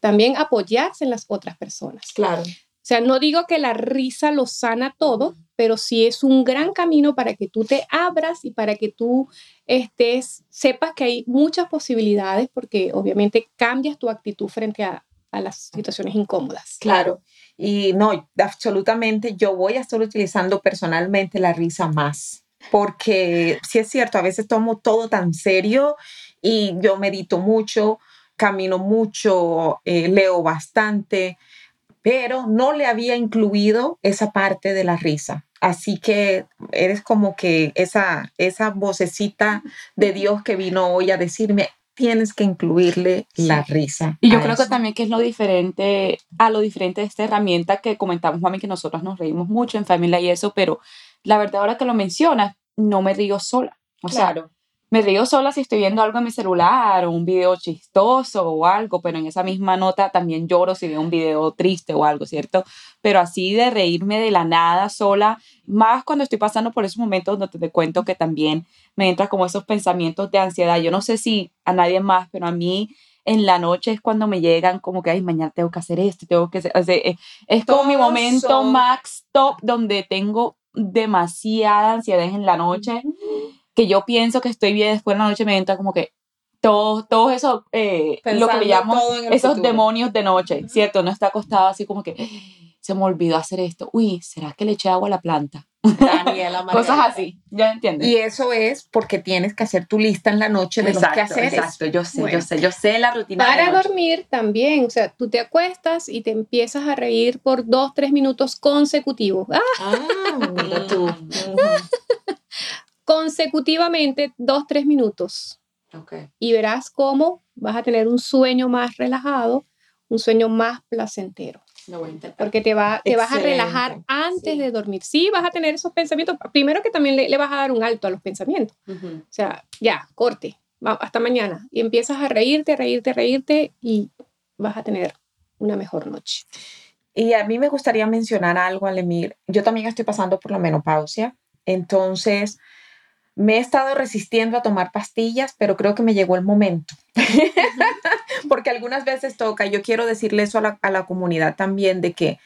También apoyarse en las otras personas. Claro. O sea, no digo que la risa lo sana todo, pero sí es un gran camino para que tú te abras y para que tú estés, sepas que hay muchas posibilidades porque obviamente cambias tu actitud frente a, a las situaciones incómodas. Claro. Y no, absolutamente, yo voy a estar utilizando personalmente la risa más, porque sí es cierto, a veces tomo todo tan serio y yo medito mucho, camino mucho, eh, leo bastante, pero no le había incluido esa parte de la risa. Así que eres como que esa, esa vocecita de Dios que vino hoy a decirme, tienes que incluirle la risa. Y yo creo que también que es lo diferente a lo diferente de esta herramienta que comentamos, mami, que nosotros nos reímos mucho en familia y eso, pero la verdad ahora que lo mencionas, no me río sola. O claro me río sola si estoy viendo algo en mi celular o un video chistoso o algo, pero en esa misma nota también lloro si veo un video triste o algo, ¿cierto? Pero así de reírme de la nada sola, más cuando estoy pasando por esos momentos donde te cuento que también me entran como esos pensamientos de ansiedad. Yo no sé si a nadie más, pero a mí en la noche es cuando me llegan como que, ay, mañana tengo que hacer esto, tengo que hacer, o sea, es, como mi momento max top donde tengo demasiada ansiedad en la noche que yo pienso que estoy bien, después de la noche me entra como que todos todo eso, eh, lo que le llamo esos demonios de noche, ¿cierto? No está acostado así como que se me olvidó hacer esto. Uy, ¿será que le eché agua a la planta? Daniela, Cosas así, ya entiendes. Y eso es porque tienes que hacer tu lista en la noche de exacto, los hacer. Exacto, yo sé, yo sé, yo sé la rutina. Para dormir también, o sea, tú te acuestas y te empiezas a reír por dos, tres minutos consecutivos. Ah, ah tú. consecutivamente dos, tres minutos. Y verás cómo vas a tener un sueño más relajado, un sueño más placentero. Porque te, va, te vas a relajar antes de dormir. Sí, vas a tener esos pensamientos. Primero que también le, vas a dar un alto a los pensamientos. O sea, ya, corte, hasta mañana. Y empiezas a reírte, reírte, reírte y vas a tener una mejor noche. Y a mí me gustaría mencionar algo, Alemir. Yo también estoy pasando por la menopausia. Entonces, me he estado resistiendo a tomar pastillas, pero creo que me llegó el momento. Porque algunas veces toca, yo quiero decirle eso a la, comunidad también, de que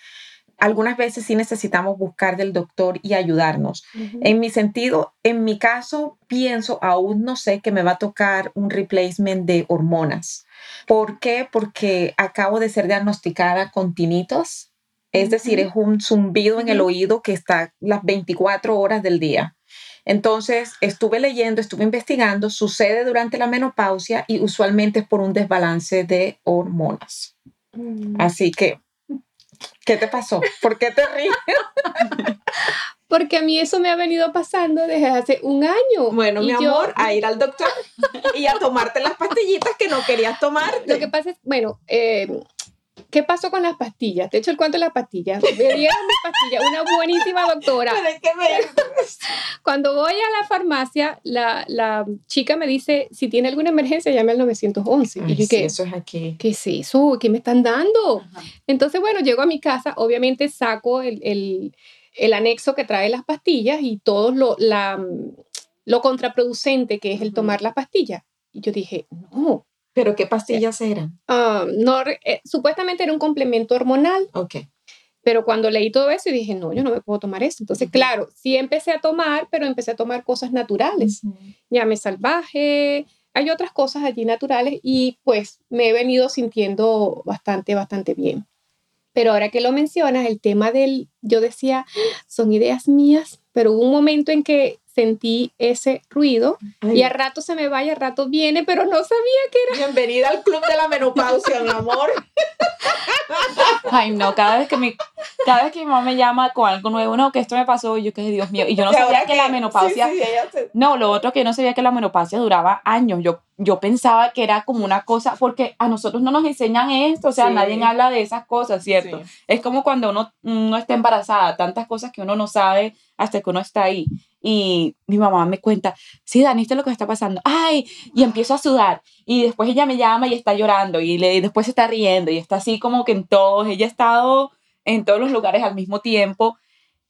algunas veces sí necesitamos buscar del doctor y ayudarnos. En mi sentido, en mi caso, pienso, aún no sé que me va a tocar un replacement de hormonas. ¿Por qué? Porque acabo de ser diagnosticada con tinitos, es decir, es un zumbido en el oído que está las 24 horas del día. Entonces, estuve leyendo, estuve investigando, sucede durante la menopausia y usualmente es por un desbalance de hormonas. Mm. Así que, ¿qué te pasó? ¿Por qué te ríes? Porque a mí eso me ha venido pasando desde hace un año. Bueno, mi amor, a ir al doctor y a tomarte las pastillitas que no querías tomar. Lo que pasa es, bueno, eh, ¿Qué pasó con las pastillas? Te he hecho el cuento de las pastillas. Me dieron mis pastillas, una buenísima doctora. Cuando voy a la farmacia, la, la, chica me dice, si tiene alguna emergencia, llame al 911. y yo, ¿qué? eso es aquí. ¿Qué es eso? ¿Qué me están dando? Entonces, bueno, llego a mi casa, obviamente saco el, el, el anexo que trae las pastillas y todo lo, la, lo contraproducente que es el tomar las pastillas. Y yo dije, no, ¿Pero qué pastillas eran? Ah, no, eh, supuestamente era un complemento hormonal. Ok. Pero cuando leí todo eso y dije, no, yo no me puedo tomar esto. Entonces, claro, sí empecé a tomar, pero empecé a tomar cosas naturales. Ya me salvaje, hay otras cosas allí naturales y pues me he venido sintiendo bastante, bastante bien. Pero ahora que lo mencionas, el tema del, yo decía, son ideas mías, pero hubo un momento en que sentí ese ruido y a rato se me va y a rato viene, pero no sabía que era. Bienvenida al club de la menopausia, mi amor. Ay, no, cada vez que mi, cada vez que mi mamá me llama con algo nuevo, no, que esto me pasó, y yo que Dios mío, y yo no sabía que, la menopausia, no, lo otro que no sabía que la menopausia duraba años, yo, yo pensaba que era como una cosa, porque a nosotros no nos enseñan esto, o sea, nadie habla de esas cosas, ¿cierto? Es como cuando uno no está embarazada, tantas cosas que uno no sabe hasta que uno está ahí. Y mi mamá me cuenta, sí, Dani, esto es lo que está pasando. Ay, y empiezo a sudar. Y después ella me llama y está llorando. Y, le, después se está riendo. Y está así como que en todos. Ella ha estado en todos los lugares al mismo tiempo.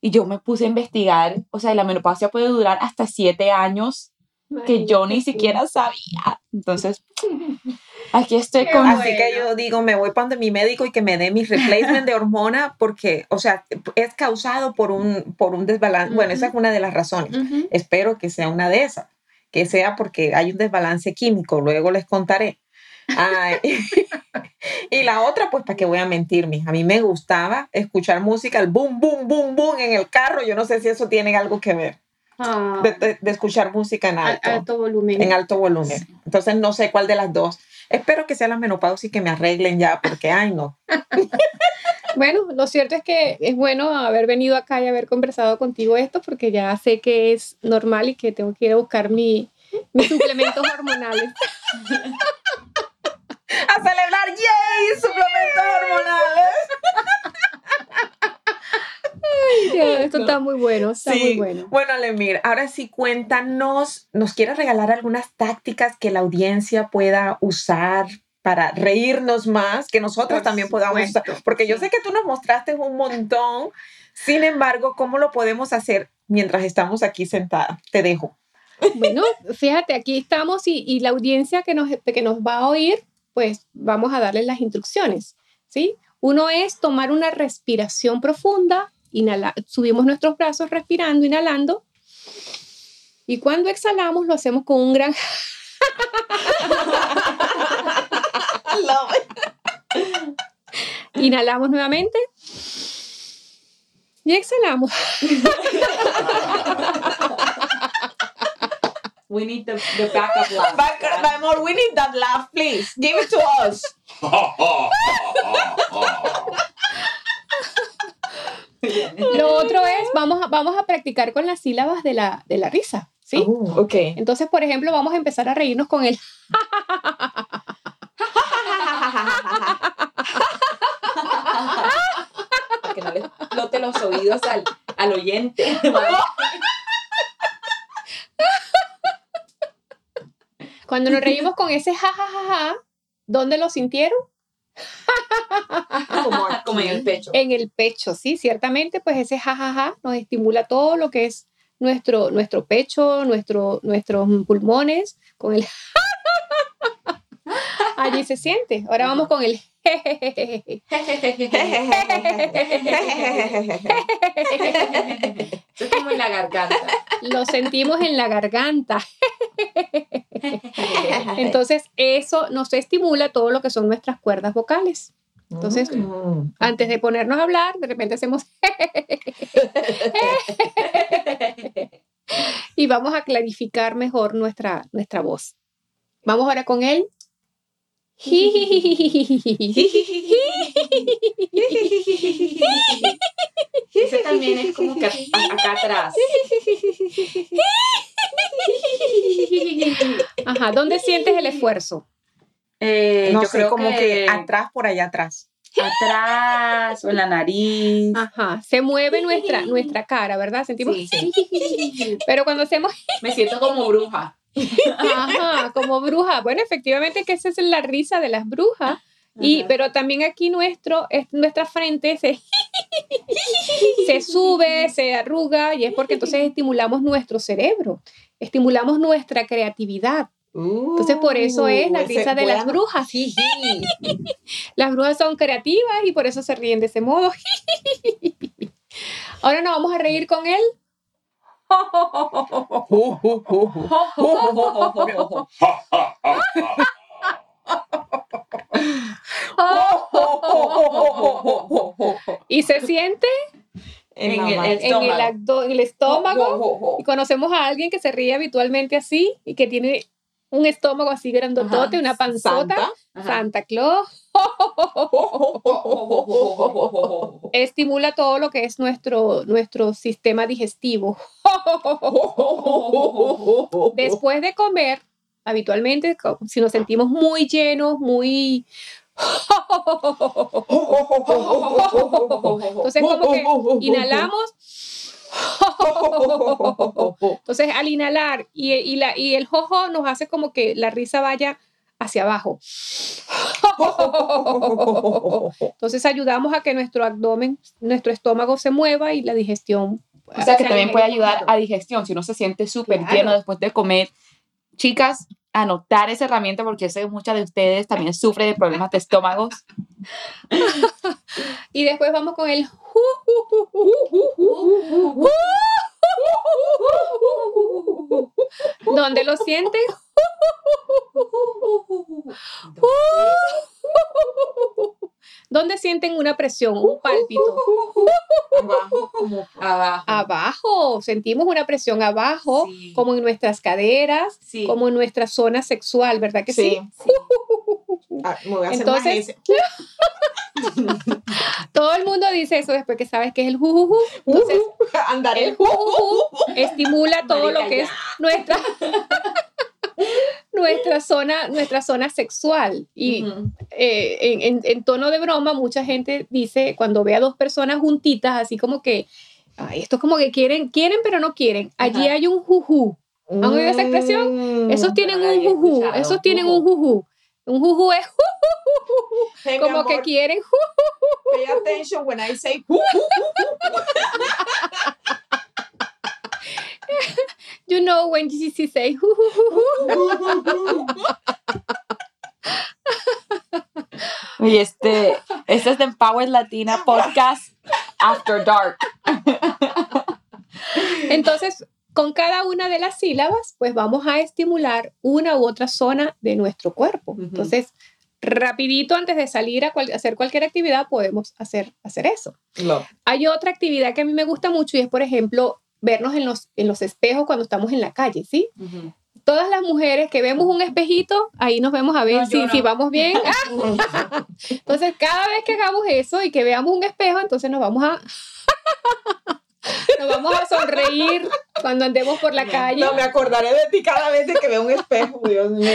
Y yo me puse a investigar, o sea, la menopausia puede durar hasta siete años que yo ni siquiera sabía. Entonces, aquí estoy con... Así que yo digo, me voy para mi médico y que me dé mi replacement de hormona porque, o sea, es causado por un, por un desbalance. Bueno, esa es una de las razones. Espero que sea una de esas, que sea porque hay un desbalance químico, luego les contaré. y la otra, pues, ¿para qué voy a mentirme? A mí me gustaba escuchar música, el boom, boom, boom, boom en el carro. Yo no sé si eso tiene algo que ver. Ah. de, escuchar música en alto, volumen. En alto volumen. Entonces no sé cuál de las dos. Espero que sea la menopausia y que me arreglen ya, porque ay no. bueno, lo cierto es que es bueno haber venido acá y haber conversado contigo esto, porque ya sé que es normal y que tengo que ir a buscar mi, mis suplementos hormonales. a celebrar, ¡yay! Suplementos hormonales. esto está muy bueno, está muy bueno. Bueno, Lemir, ahora sí cuéntanos, ¿nos quieres regalar algunas tácticas que la audiencia pueda usar para reírnos más, que nosotros también podamos usar? Porque yo sé que tú nos mostraste un montón, sin embargo, ¿cómo lo podemos hacer mientras estamos aquí sentadas? Te dejo. Bueno, fíjate, aquí estamos y, y la audiencia que nos, que nos va a oír, pues vamos a darles las instrucciones, ¿sí? Uno es tomar una respiración profunda Inhala, subimos nuestros brazos respirando, inhalando. Y cuando exhalamos lo hacemos con un gran... Inhalamos nuevamente. Y exhalamos. We need the, the backup laugh. Back, we need that laugh, please. Give it to us. Lo otro es, vamos a, vamos a practicar con las sílabas de la, de la risa, ¿sí? Oh, ok. Entonces, por ejemplo, vamos a empezar a reírnos con el... Para que no le explote los oídos al, al oyente. Cuando nos reímos con ese jajajaja, ¿dónde lo sintieron? como, en el pecho. En el pecho, sí, ciertamente, pues ese jajaja nos estimula todo lo que es nuestro, nuestro pecho, nuestro, nuestros pulmones, con el Allí se siente. Ahora vamos con el es como en la garganta. Lo sentimos en la garganta. Entonces, eso nos estimula todo lo que son nuestras cuerdas vocales. Entonces, mm. antes de ponernos a hablar, de repente hacemos y vamos a clarificar mejor nuestra, nuestra voz. Vamos ahora con él. Ese también es como que acá atrás. Ajá, ¿dónde sientes el esfuerzo? Eh, no yo sé, creo como que... atrás, por allá atrás. Atrás o en la nariz. Ajá, se mueve nuestra, nuestra cara, ¿verdad? Sentimos. Sí. Pero cuando hacemos. Me siento como bruja. Ajá, como bruja. Bueno, efectivamente que esa es la risa de las brujas. Y, pero también aquí nuestro, nuestra frente se, se sube, se arruga y es porque entonces estimulamos nuestro cerebro, estimulamos nuestra creatividad. Entonces por eso es la uh, risa de las brujas. las brujas son creativas y por eso se ríen de ese modo. Ahora nos vamos a reír con él. y se siente en, el, estómago. Y conocemos a alguien que se ríe habitualmente así y que tiene un estómago así grandotote, una panzota. Santa, Claus. Estimula todo lo que es nuestro, nuestro sistema digestivo. Después de comer, habitualmente, si nos sentimos muy llenos, muy... Entonces, como que inhalamos Entonces, al inhalar y, y, la, y el jojo nos hace como que la risa vaya hacia abajo. Entonces ayudamos a que nuestro abdomen, nuestro estómago se mueva y la digestión. O sea que también puede ayudar a digestión si uno se siente súper lleno después de comer. Chicas, anotar esa herramienta porque sé que muchas de ustedes también sufren de problemas de estómagos. y después vamos con el ¿Dónde lo sienten? ¿Dónde sienten una presión, un pálpito? Abajo, como abajo. Abajo, sentimos una presión abajo, como en nuestras caderas, como en nuestra zona sexual, ¿verdad que sí? sí. Ah, Entonces, todo el mundo dice eso después que sabes que es el jujuju. Entonces, Andar el jujuju estimula todo lo que es nuestra nuestra zona, nuestra zona sexual. Y eh, en, tono de broma, mucha gente dice, cuando ve a dos personas juntitas, así como que, esto es como que quieren, quieren pero no quieren. Allí hay un juju. ¿Han oído esa expresión? Mm, esos tienen un juju, esos tienen un juju. Un juju es como que quieren Pay attention when I say you know when you say Y este, este es de Empower Latina Podcast After Dark. Entonces, con cada una de las sílabas, pues vamos a estimular una u otra zona de nuestro cuerpo. Entonces, rapidito antes de salir a hacer cualquier actividad, podemos hacer, hacer eso. Hay otra actividad que a mí me gusta mucho y es, por ejemplo, vernos en los, en los espejos cuando estamos en la calle, ¿sí? Todas las mujeres que vemos un espejito, ahí nos vemos a ver si, si vamos bien. entonces, cada vez que hagamos eso y que veamos un espejo, entonces nos vamos a... Nos vamos a sonreír cuando andemos por la calle. No, me acordaré de ti cada vez que veo un espejo, Dios mío.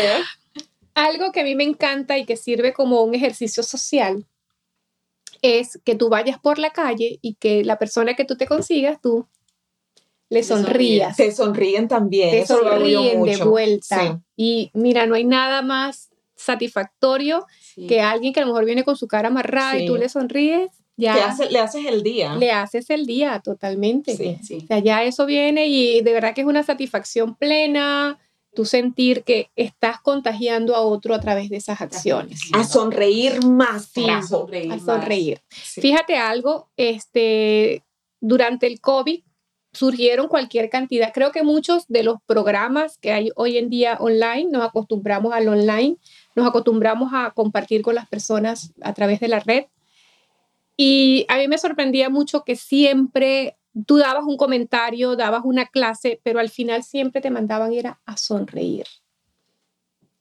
Algo que a mí me encanta y que sirve como un ejercicio social es que tú vayas por la calle y que la persona que tú te consigas, tú le sonrías. Se sonríen también. Te sonríen de vuelta. Y mira, no hay nada más satisfactorio que alguien que a lo mejor viene con su cara amarrada y tú le sonríes. Ya le haces el día. Le haces el día totalmente. O sea, ya eso viene y de verdad que es una satisfacción plena, tú sentir que estás contagiando a otro a través de esas acciones. A sonreír más. Sí, a sonreír. Fíjate algo, este, durante el COVID surgieron cualquier cantidad. Creo que muchos de los programas que hay hoy en día online, nos acostumbramos al online, nos acostumbramos a compartir con las personas a través de la red. Y a mí me sorprendía mucho que siempre tú dabas un comentario, dabas una clase, pero al final siempre te mandaban era a sonreír.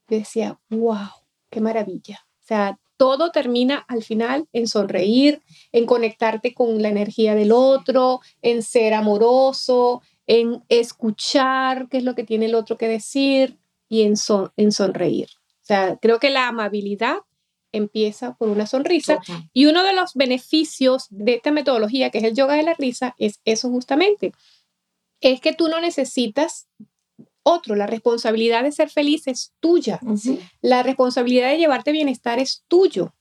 Decía, wow, qué maravilla. O sea, todo termina al final en sonreír, en conectarte con la energía del otro, en ser amoroso, en escuchar qué es lo que tiene el otro que decir y en, en sonreír. O sea, creo que la amabilidad empieza por una sonrisa y uno de los beneficios de esta metodología, que es el yoga de la risa, es eso justamente. Es que tú no necesitas otro. La responsabilidad de ser feliz es tuya. La responsabilidad de llevarte bienestar es tuyo.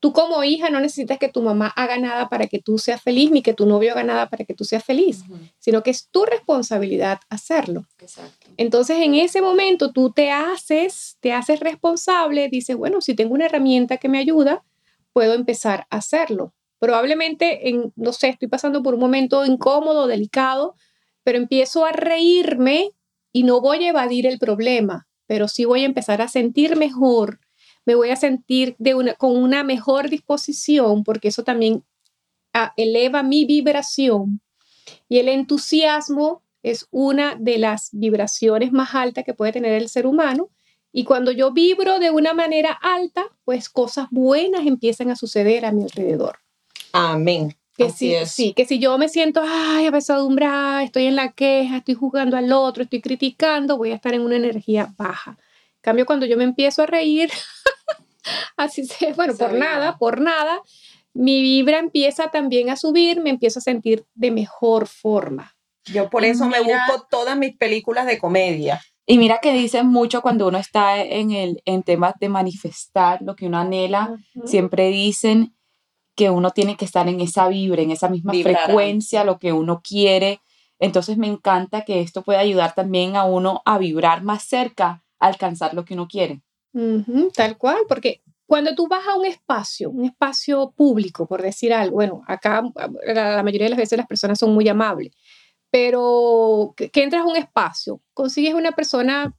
Tú como hija no necesitas que tu mamá haga nada para que tú seas feliz, ni que tu novio haga nada para que tú seas feliz, sino que es tu responsabilidad hacerlo. Entonces, en ese momento tú te haces, te haces responsable, dices, bueno, si tengo una herramienta que me ayuda, puedo empezar a hacerlo. Probablemente, en, no sé, estoy pasando por un momento incómodo, delicado, pero empiezo a reírme y no voy a evadir el problema, pero sí voy a empezar a sentir mejor, me voy a sentir con una mejor disposición, porque eso también eleva mi vibración. Y el entusiasmo es una de las vibraciones más altas que puede tener el ser humano. Y cuando yo vibro de una manera alta, pues cosas buenas empiezan a suceder a mi alrededor. Amén. Que sí, sí, que si yo me siento, ay, apesadumbrada, estoy en la queja, estoy juzgando al otro, estoy criticando, voy a estar en una energía baja. En cambio, cuando yo me empiezo a reír, así se, bueno, por nada, por nada, mi vibra empieza también a subir, me empiezo a sentir de mejor forma. Yo por eso me busco todas mis películas de comedia. Y mira que dicen mucho cuando uno está en, el, en temas de manifestar lo que uno anhela, siempre dicen que uno tiene que estar en esa vibra, en esa misma frecuencia, lo que uno quiere. Entonces me encanta que esto pueda ayudar también a uno a vibrar más cerca, a alcanzar lo que uno quiere. tal cual, porque cuando tú vas a un espacio, un espacio público, por decir algo, bueno, acá la, mayoría de las veces las personas son muy amables, pero que, entras a un espacio, consigues una persona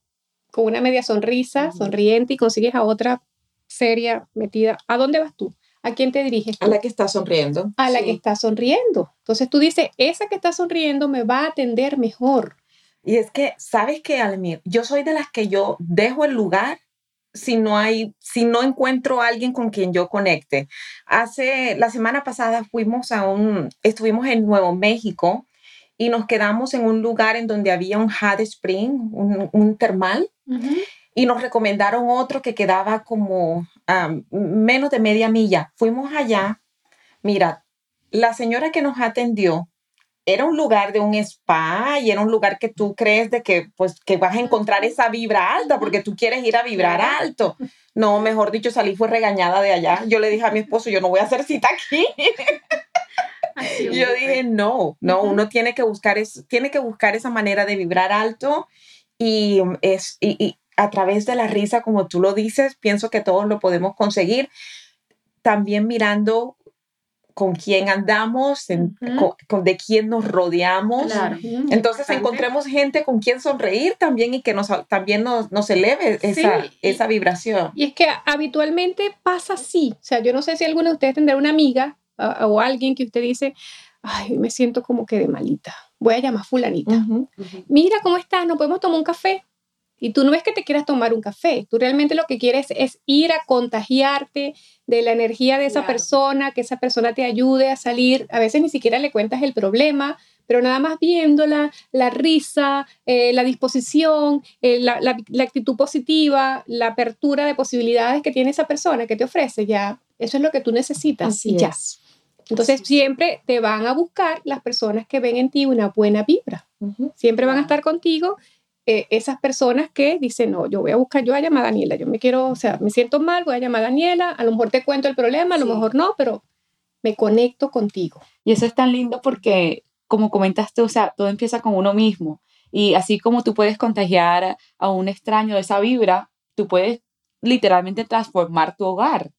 con una media sonrisa, sonriente, y consigues a otra seria, metida. ¿A dónde vas tú? ¿A quién te diriges? A la que está sonriendo. A la que está sonriendo. Entonces tú dices, esa que está sonriendo me va a atender mejor. Y es que, ¿sabes qué, Almir? Yo soy de las que yo dejo el lugar si no hay, si no encuentro a alguien con quien yo conecte. Hace, la semana pasada fuimos a un, estuvimos en Nuevo México y nos quedamos en un lugar en donde había un hot spring, un, termal, y nos recomendaron otro que quedaba como a menos de media milla. Fuimos allá, mira, la señora que nos atendió era un lugar de un spa y era un lugar que tú crees de que pues que vas a encontrar esa vibra alta porque tú quieres ir a vibrar alto. No, mejor dicho, salí fue regañada de allá. Yo le dije a mi esposo, yo no voy a hacer cita aquí. yo dije, no, no, uno tiene que buscar es, tiene que buscar esa manera de vibrar alto y es y a través de la risa, como tú lo dices, pienso que todos lo podemos conseguir. También mirando con quién andamos, con, de quién nos rodeamos. Entonces encontremos gente con quien sonreír también y que nos, también nos, nos eleve esa, esa vibración. Y es que habitualmente pasa así. O sea, yo no sé si alguno de ustedes tendrá una amiga o alguien que usted dice, ay, me siento como que de malita. Voy a llamar fulanita. Mira, ¿cómo estás? ¿No podemos tomar un café? Y tú no es que te quieras tomar un café, tú realmente lo que quieres es ir a contagiarte de la energía de esa persona, que esa persona te ayude a salir. A veces ni siquiera le cuentas el problema, pero nada más viéndola, la risa, eh, la disposición, eh, la, actitud positiva, la apertura de posibilidades que tiene esa persona que te ofrece, ya, eso es lo que tú necesitas y ya. Entonces siempre te van a buscar las personas que ven en ti una buena vibra. Siempre van a estar contigo eh, esas personas que dicen, no, yo voy a buscar, yo voy a llamar a Daniela, yo me quiero, o sea, me siento mal, voy a llamar a Daniela, a lo mejor te cuento el problema, a lo mejor no, pero me conecto contigo. Y eso es tan lindo porque, como comentaste, o sea, todo empieza con uno mismo. Y así como tú puedes contagiar a un extraño de esa vibra, tú puedes literalmente transformar tu hogar.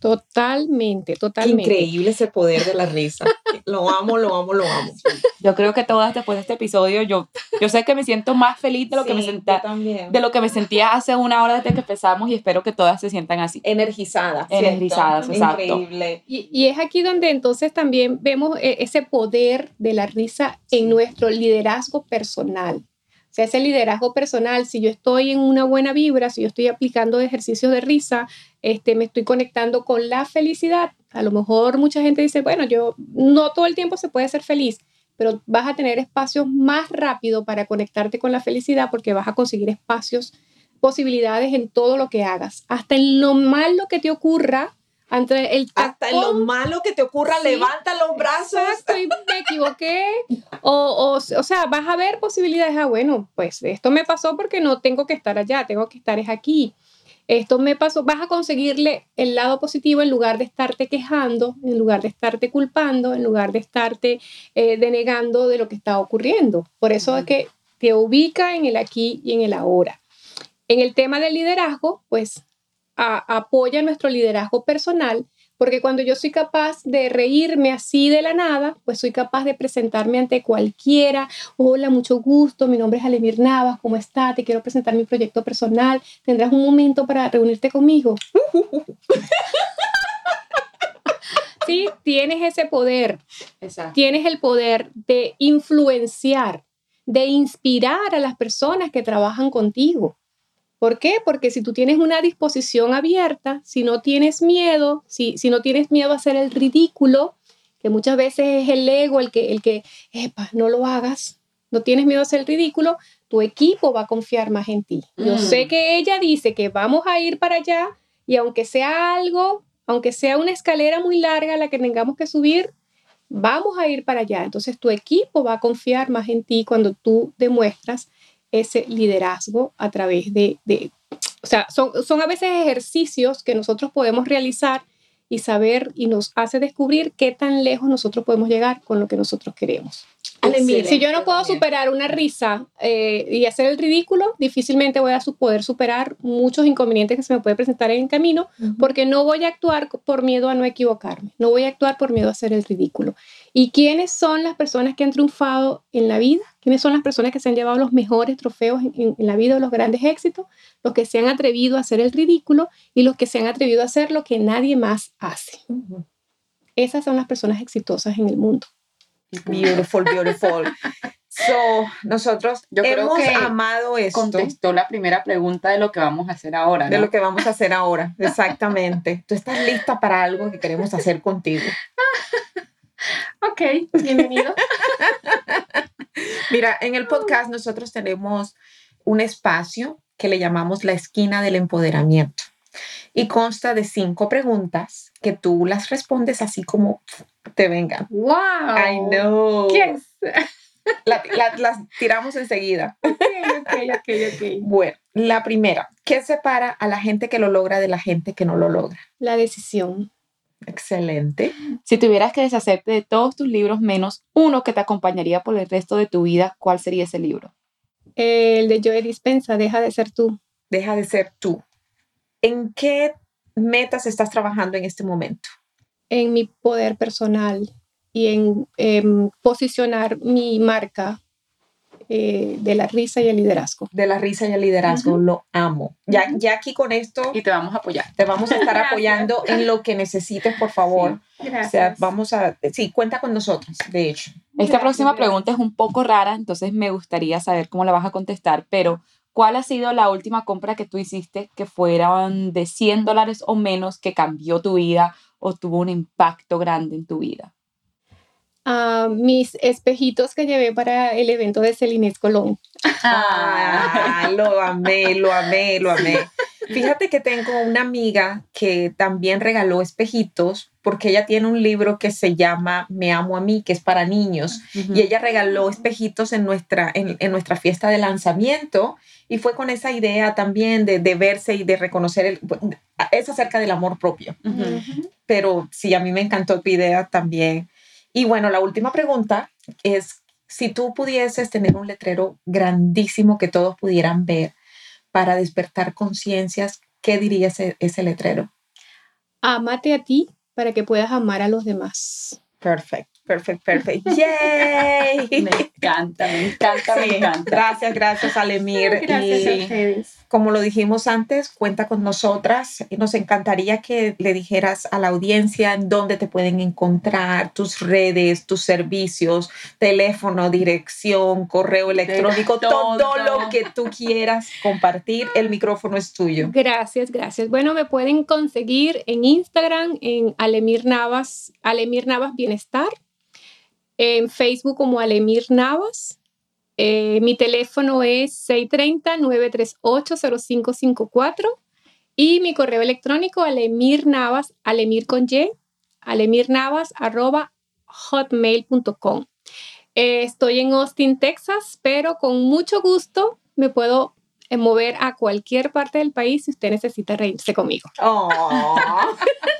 Totalmente, totalmente. Increíble ese poder de la risa. Lo amo, lo amo, lo amo. Yo creo que todas después de este episodio, yo, yo sé que me siento más feliz de lo, que me sentía, de lo que me sentía hace una hora desde que empezamos y espero que todas se sientan así. Energizadas. Energizadas, exacto. Increíble. Y, y, es aquí donde entonces también vemos eh, ese poder de la risa en nuestro liderazgo personal. O sea, ese liderazgo personal, si yo estoy en una buena vibra, si yo estoy aplicando ejercicios de risa, este, me estoy conectando con la felicidad. A lo mejor mucha gente dice, bueno, yo no todo el tiempo se puede ser feliz, pero vas a tener espacios más rápido para conectarte con la felicidad porque vas a conseguir espacios, posibilidades en todo lo que hagas. Hasta en lo malo que te ocurra, el Hasta en lo malo que te ocurra, levanta los brazos. Exacto, y me equivoqué. O, o, o, sea, vas a ver posibilidades. Ah, bueno, pues esto me pasó porque no tengo que estar allá, tengo que estar es aquí. Esto me pasó, vas a conseguirle el lado positivo en lugar de estarte quejando, en lugar de estarte culpando, en lugar de estarte eh, denegando de lo que está ocurriendo. Por eso es que te ubica en el aquí y en el ahora. En el tema del liderazgo, pues apoya nuestro liderazgo personal, porque cuando yo soy capaz de reírme así de la nada, pues soy capaz de presentarme ante cualquiera. Hola, mucho gusto, mi nombre es Alemir Navas, ¿cómo está? Te quiero presentar mi proyecto personal. ¿Tendrás un momento para reunirte conmigo? sí, tienes ese poder. Tienes el poder de influenciar, de inspirar a las personas que trabajan contigo. ¿Por qué? Porque si tú tienes una disposición abierta, si no tienes miedo, si, si no tienes miedo a hacer el ridículo, que muchas veces es el ego el que, el que, epa, no lo hagas, no tienes miedo a hacer el ridículo, tu equipo va a confiar más en ti. Yo mm. sé que ella dice que vamos a ir para allá y aunque sea algo, aunque sea una escalera muy larga la que tengamos que subir, vamos a ir para allá. Entonces tu equipo va a confiar más en ti cuando tú demuestras ese liderazgo a través de, de o sea, son, son a veces ejercicios que nosotros podemos realizar y saber y nos hace descubrir qué tan lejos nosotros podemos llegar con lo que nosotros queremos. si yo no puedo superar una risa eh, y hacer el ridículo, difícilmente voy a poder superar muchos inconvenientes que se me pueden presentar en el camino, porque no voy a actuar por miedo a no equivocarme, no voy a actuar por miedo a hacer el ridículo. ¿Y quiénes son las personas que han triunfado en la vida? ¿Quiénes son las personas que se han llevado los mejores trofeos en, la vida o los grandes éxitos? Los que se han atrevido a hacer el ridículo y los que se han atrevido a hacer lo que nadie más hace. Esas son las personas exitosas en el mundo. Beautiful, beautiful. So, nosotros Yo hemos creo que amado esto. Contestó la primera pregunta de lo que vamos a hacer ahora. De lo que vamos a hacer ahora, exactamente. Tú estás lista para algo que queremos hacer contigo. Ok, bienvenido. Mira, en el podcast nosotros tenemos un espacio que le llamamos la esquina del empoderamiento y consta de cinco preguntas que tú las respondes así como te vengan. ¡Wow! I know. Yes. las tiramos enseguida. Ok, ok, ok, ok. Bueno, la primera, ¿qué separa a la gente que lo logra de la gente que no lo logra? La decisión. Excelente. Si tuvieras que deshacerte de todos tus libros menos uno que te acompañaría por el resto de tu vida, ¿cuál sería ese libro? El de Joe Dispensa, Deja de ser tú. Deja de ser tú. ¿En qué metas estás trabajando en este momento? En mi poder personal y en, en posicionar mi marca eh, de la risa y el liderazgo. De la risa y el liderazgo, lo amo. Ya, ya aquí con esto... Y te vamos a apoyar. Te vamos a estar apoyando en lo que necesites, por favor. gracias. O sea, vamos a... Sí, cuenta con nosotros, de hecho. Esta próxima pregunta es un poco rara, entonces me gustaría saber cómo la vas a contestar, pero ¿cuál ha sido la última compra que tú hiciste que fueran de 100 dólares o menos que cambió tu vida o tuvo un impacto grande en tu vida? Mis espejitos que llevé para el evento de Celines Colón. Ah, lo amé, lo amé, lo amé. Fíjate que tengo una amiga que también regaló espejitos porque ella tiene un libro que se llama Me amo a mí, que es para niños, y ella regaló espejitos en nuestra, en, nuestra fiesta de lanzamiento y fue con esa idea también de, de verse y de reconocer, el, es acerca del amor propio. Pero sí, a mí me encantó tu idea también. Y bueno, la última pregunta es, si tú pudieses tener un letrero grandísimo que todos pudieran ver para despertar conciencias, ¿qué diría ese, ese letrero? Amate a ti para que puedas amar a los demás. Perfecto. Perfecto, perfecto. ¡Yay! Me encanta, me encanta, me encanta. Gracias, gracias, Alemir. Gracias a ustedes. Como lo dijimos antes, cuenta con nosotras. Nos encantaría que le dijeras a la audiencia en dónde te pueden encontrar, tus redes, tus servicios, teléfono, dirección, correo electrónico, todo. todo lo que tú quieras compartir. El micrófono es tuyo. Gracias, gracias. Bueno, me pueden conseguir en Instagram, en Alemir Navas, Alemir Navas Bienestar en Facebook como Alemir Navas. Eh, mi teléfono es 630-938-0554 y mi correo electrónico alemirnavas, alemir con y, alemirnavas arroba hotmail.com. Eh, estoy en Austin, Texas, pero con mucho gusto me puedo mover a cualquier parte del país si usted necesita reírse conmigo. Oh.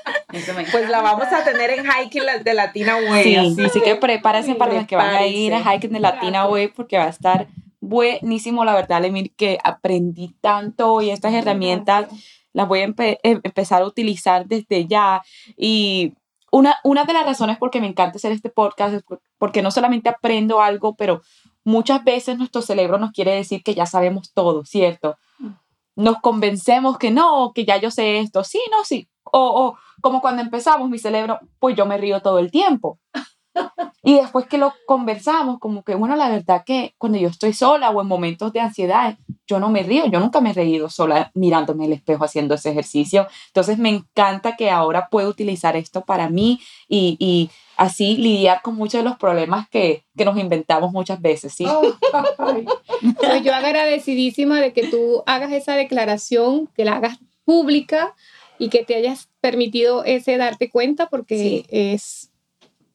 pues la vamos a tener en Hiking de Latina Way. Sí, así, sí, que prepárense para los que van a ir a Hiking de Latina Way porque va a estar buenísimo, la verdad, Lemir, que aprendí tanto y estas herramientas las voy a em, empezar a utilizar desde ya. Y una, una de las razones por que me encanta hacer este podcast es porque no solamente aprendo algo, pero muchas veces nuestro cerebro nos quiere decir que ya sabemos todo, ¿cierto? Mm. Nos convencemos que no, que ya yo sé esto, sí, no, sí. O, o como cuando empezamos, mi cerebro, pues yo me río todo el tiempo. Y después que lo conversamos, como que, bueno, la verdad que cuando yo estoy sola o en momentos de ansiedad, yo no me río, yo nunca me he reído sola mirándome el espejo haciendo ese ejercicio. Entonces me encanta que ahora puedo utilizar esto para mí y, y así lidiar con muchos de los problemas que, que nos inventamos muchas veces, ¿sí? Oh, pues yo agradecidísima de que tú hagas esa declaración, que la hagas pública y que te hayas permitido ese darte cuenta porque es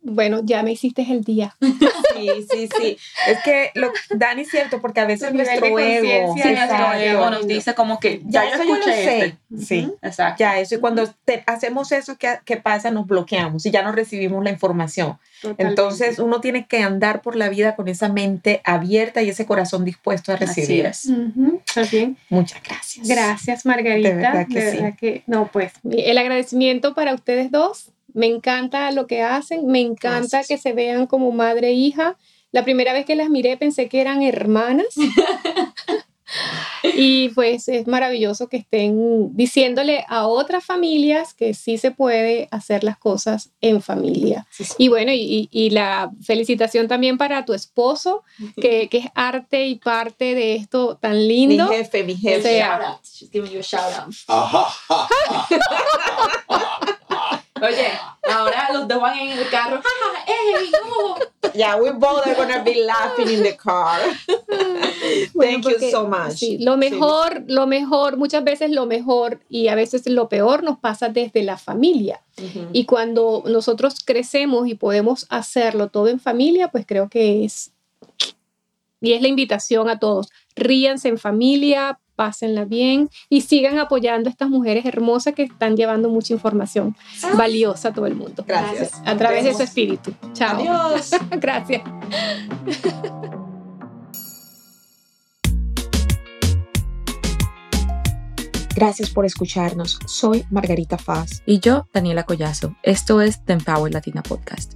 bueno, ya me hiciste el día. Sí, sí, sí. Es que lo, Dani es cierto, porque a veces nuestro ego, sí, nuestro ego nos dice como que ya, yo escuché este. Sí, exacto. Ya eso, y cuando hacemos eso, ¿qué, ¿qué, pasa? Nos bloqueamos y ya no recibimos la información. Entonces, uno tiene que andar por la vida con esa mente abierta y ese corazón dispuesto a recibir. Así es. Muchas gracias. Gracias, Margarita. De verdad que, que no, pues, el agradecimiento para ustedes dos me encanta lo que hacen, me encanta que se vean como madre e hija. La primera vez que las miré pensé que eran hermanas. y pues es maravilloso que estén diciéndole a otras familias que sí se puede hacer las cosas en familia. Y bueno, y, la felicitación también para tu esposo, que, es arte y parte de esto tan lindo. Mi jefe, mi jefe. Oye, ahora los dos van en el carro. ¡Ey, no! Yeah, we both are gonna be laughing in the car. Thank you so much. Sí, lo mejor, lo mejor, muchas veces lo mejor y a veces lo peor nos pasa desde la familia. Y cuando nosotros crecemos y podemos hacerlo todo en familia, pues creo que es y es la invitación a todos. Ríanse en familia, pásenla bien y sigan apoyando a estas mujeres hermosas que están llevando mucha información valiosa a todo el mundo. Gracias. A través de su espíritu. Chao. Adiós. Gracias. Gracias por escucharnos. Soy Margarita Faz. Y yo, Daniela Collazo. Esto es The Empower Latina Podcast.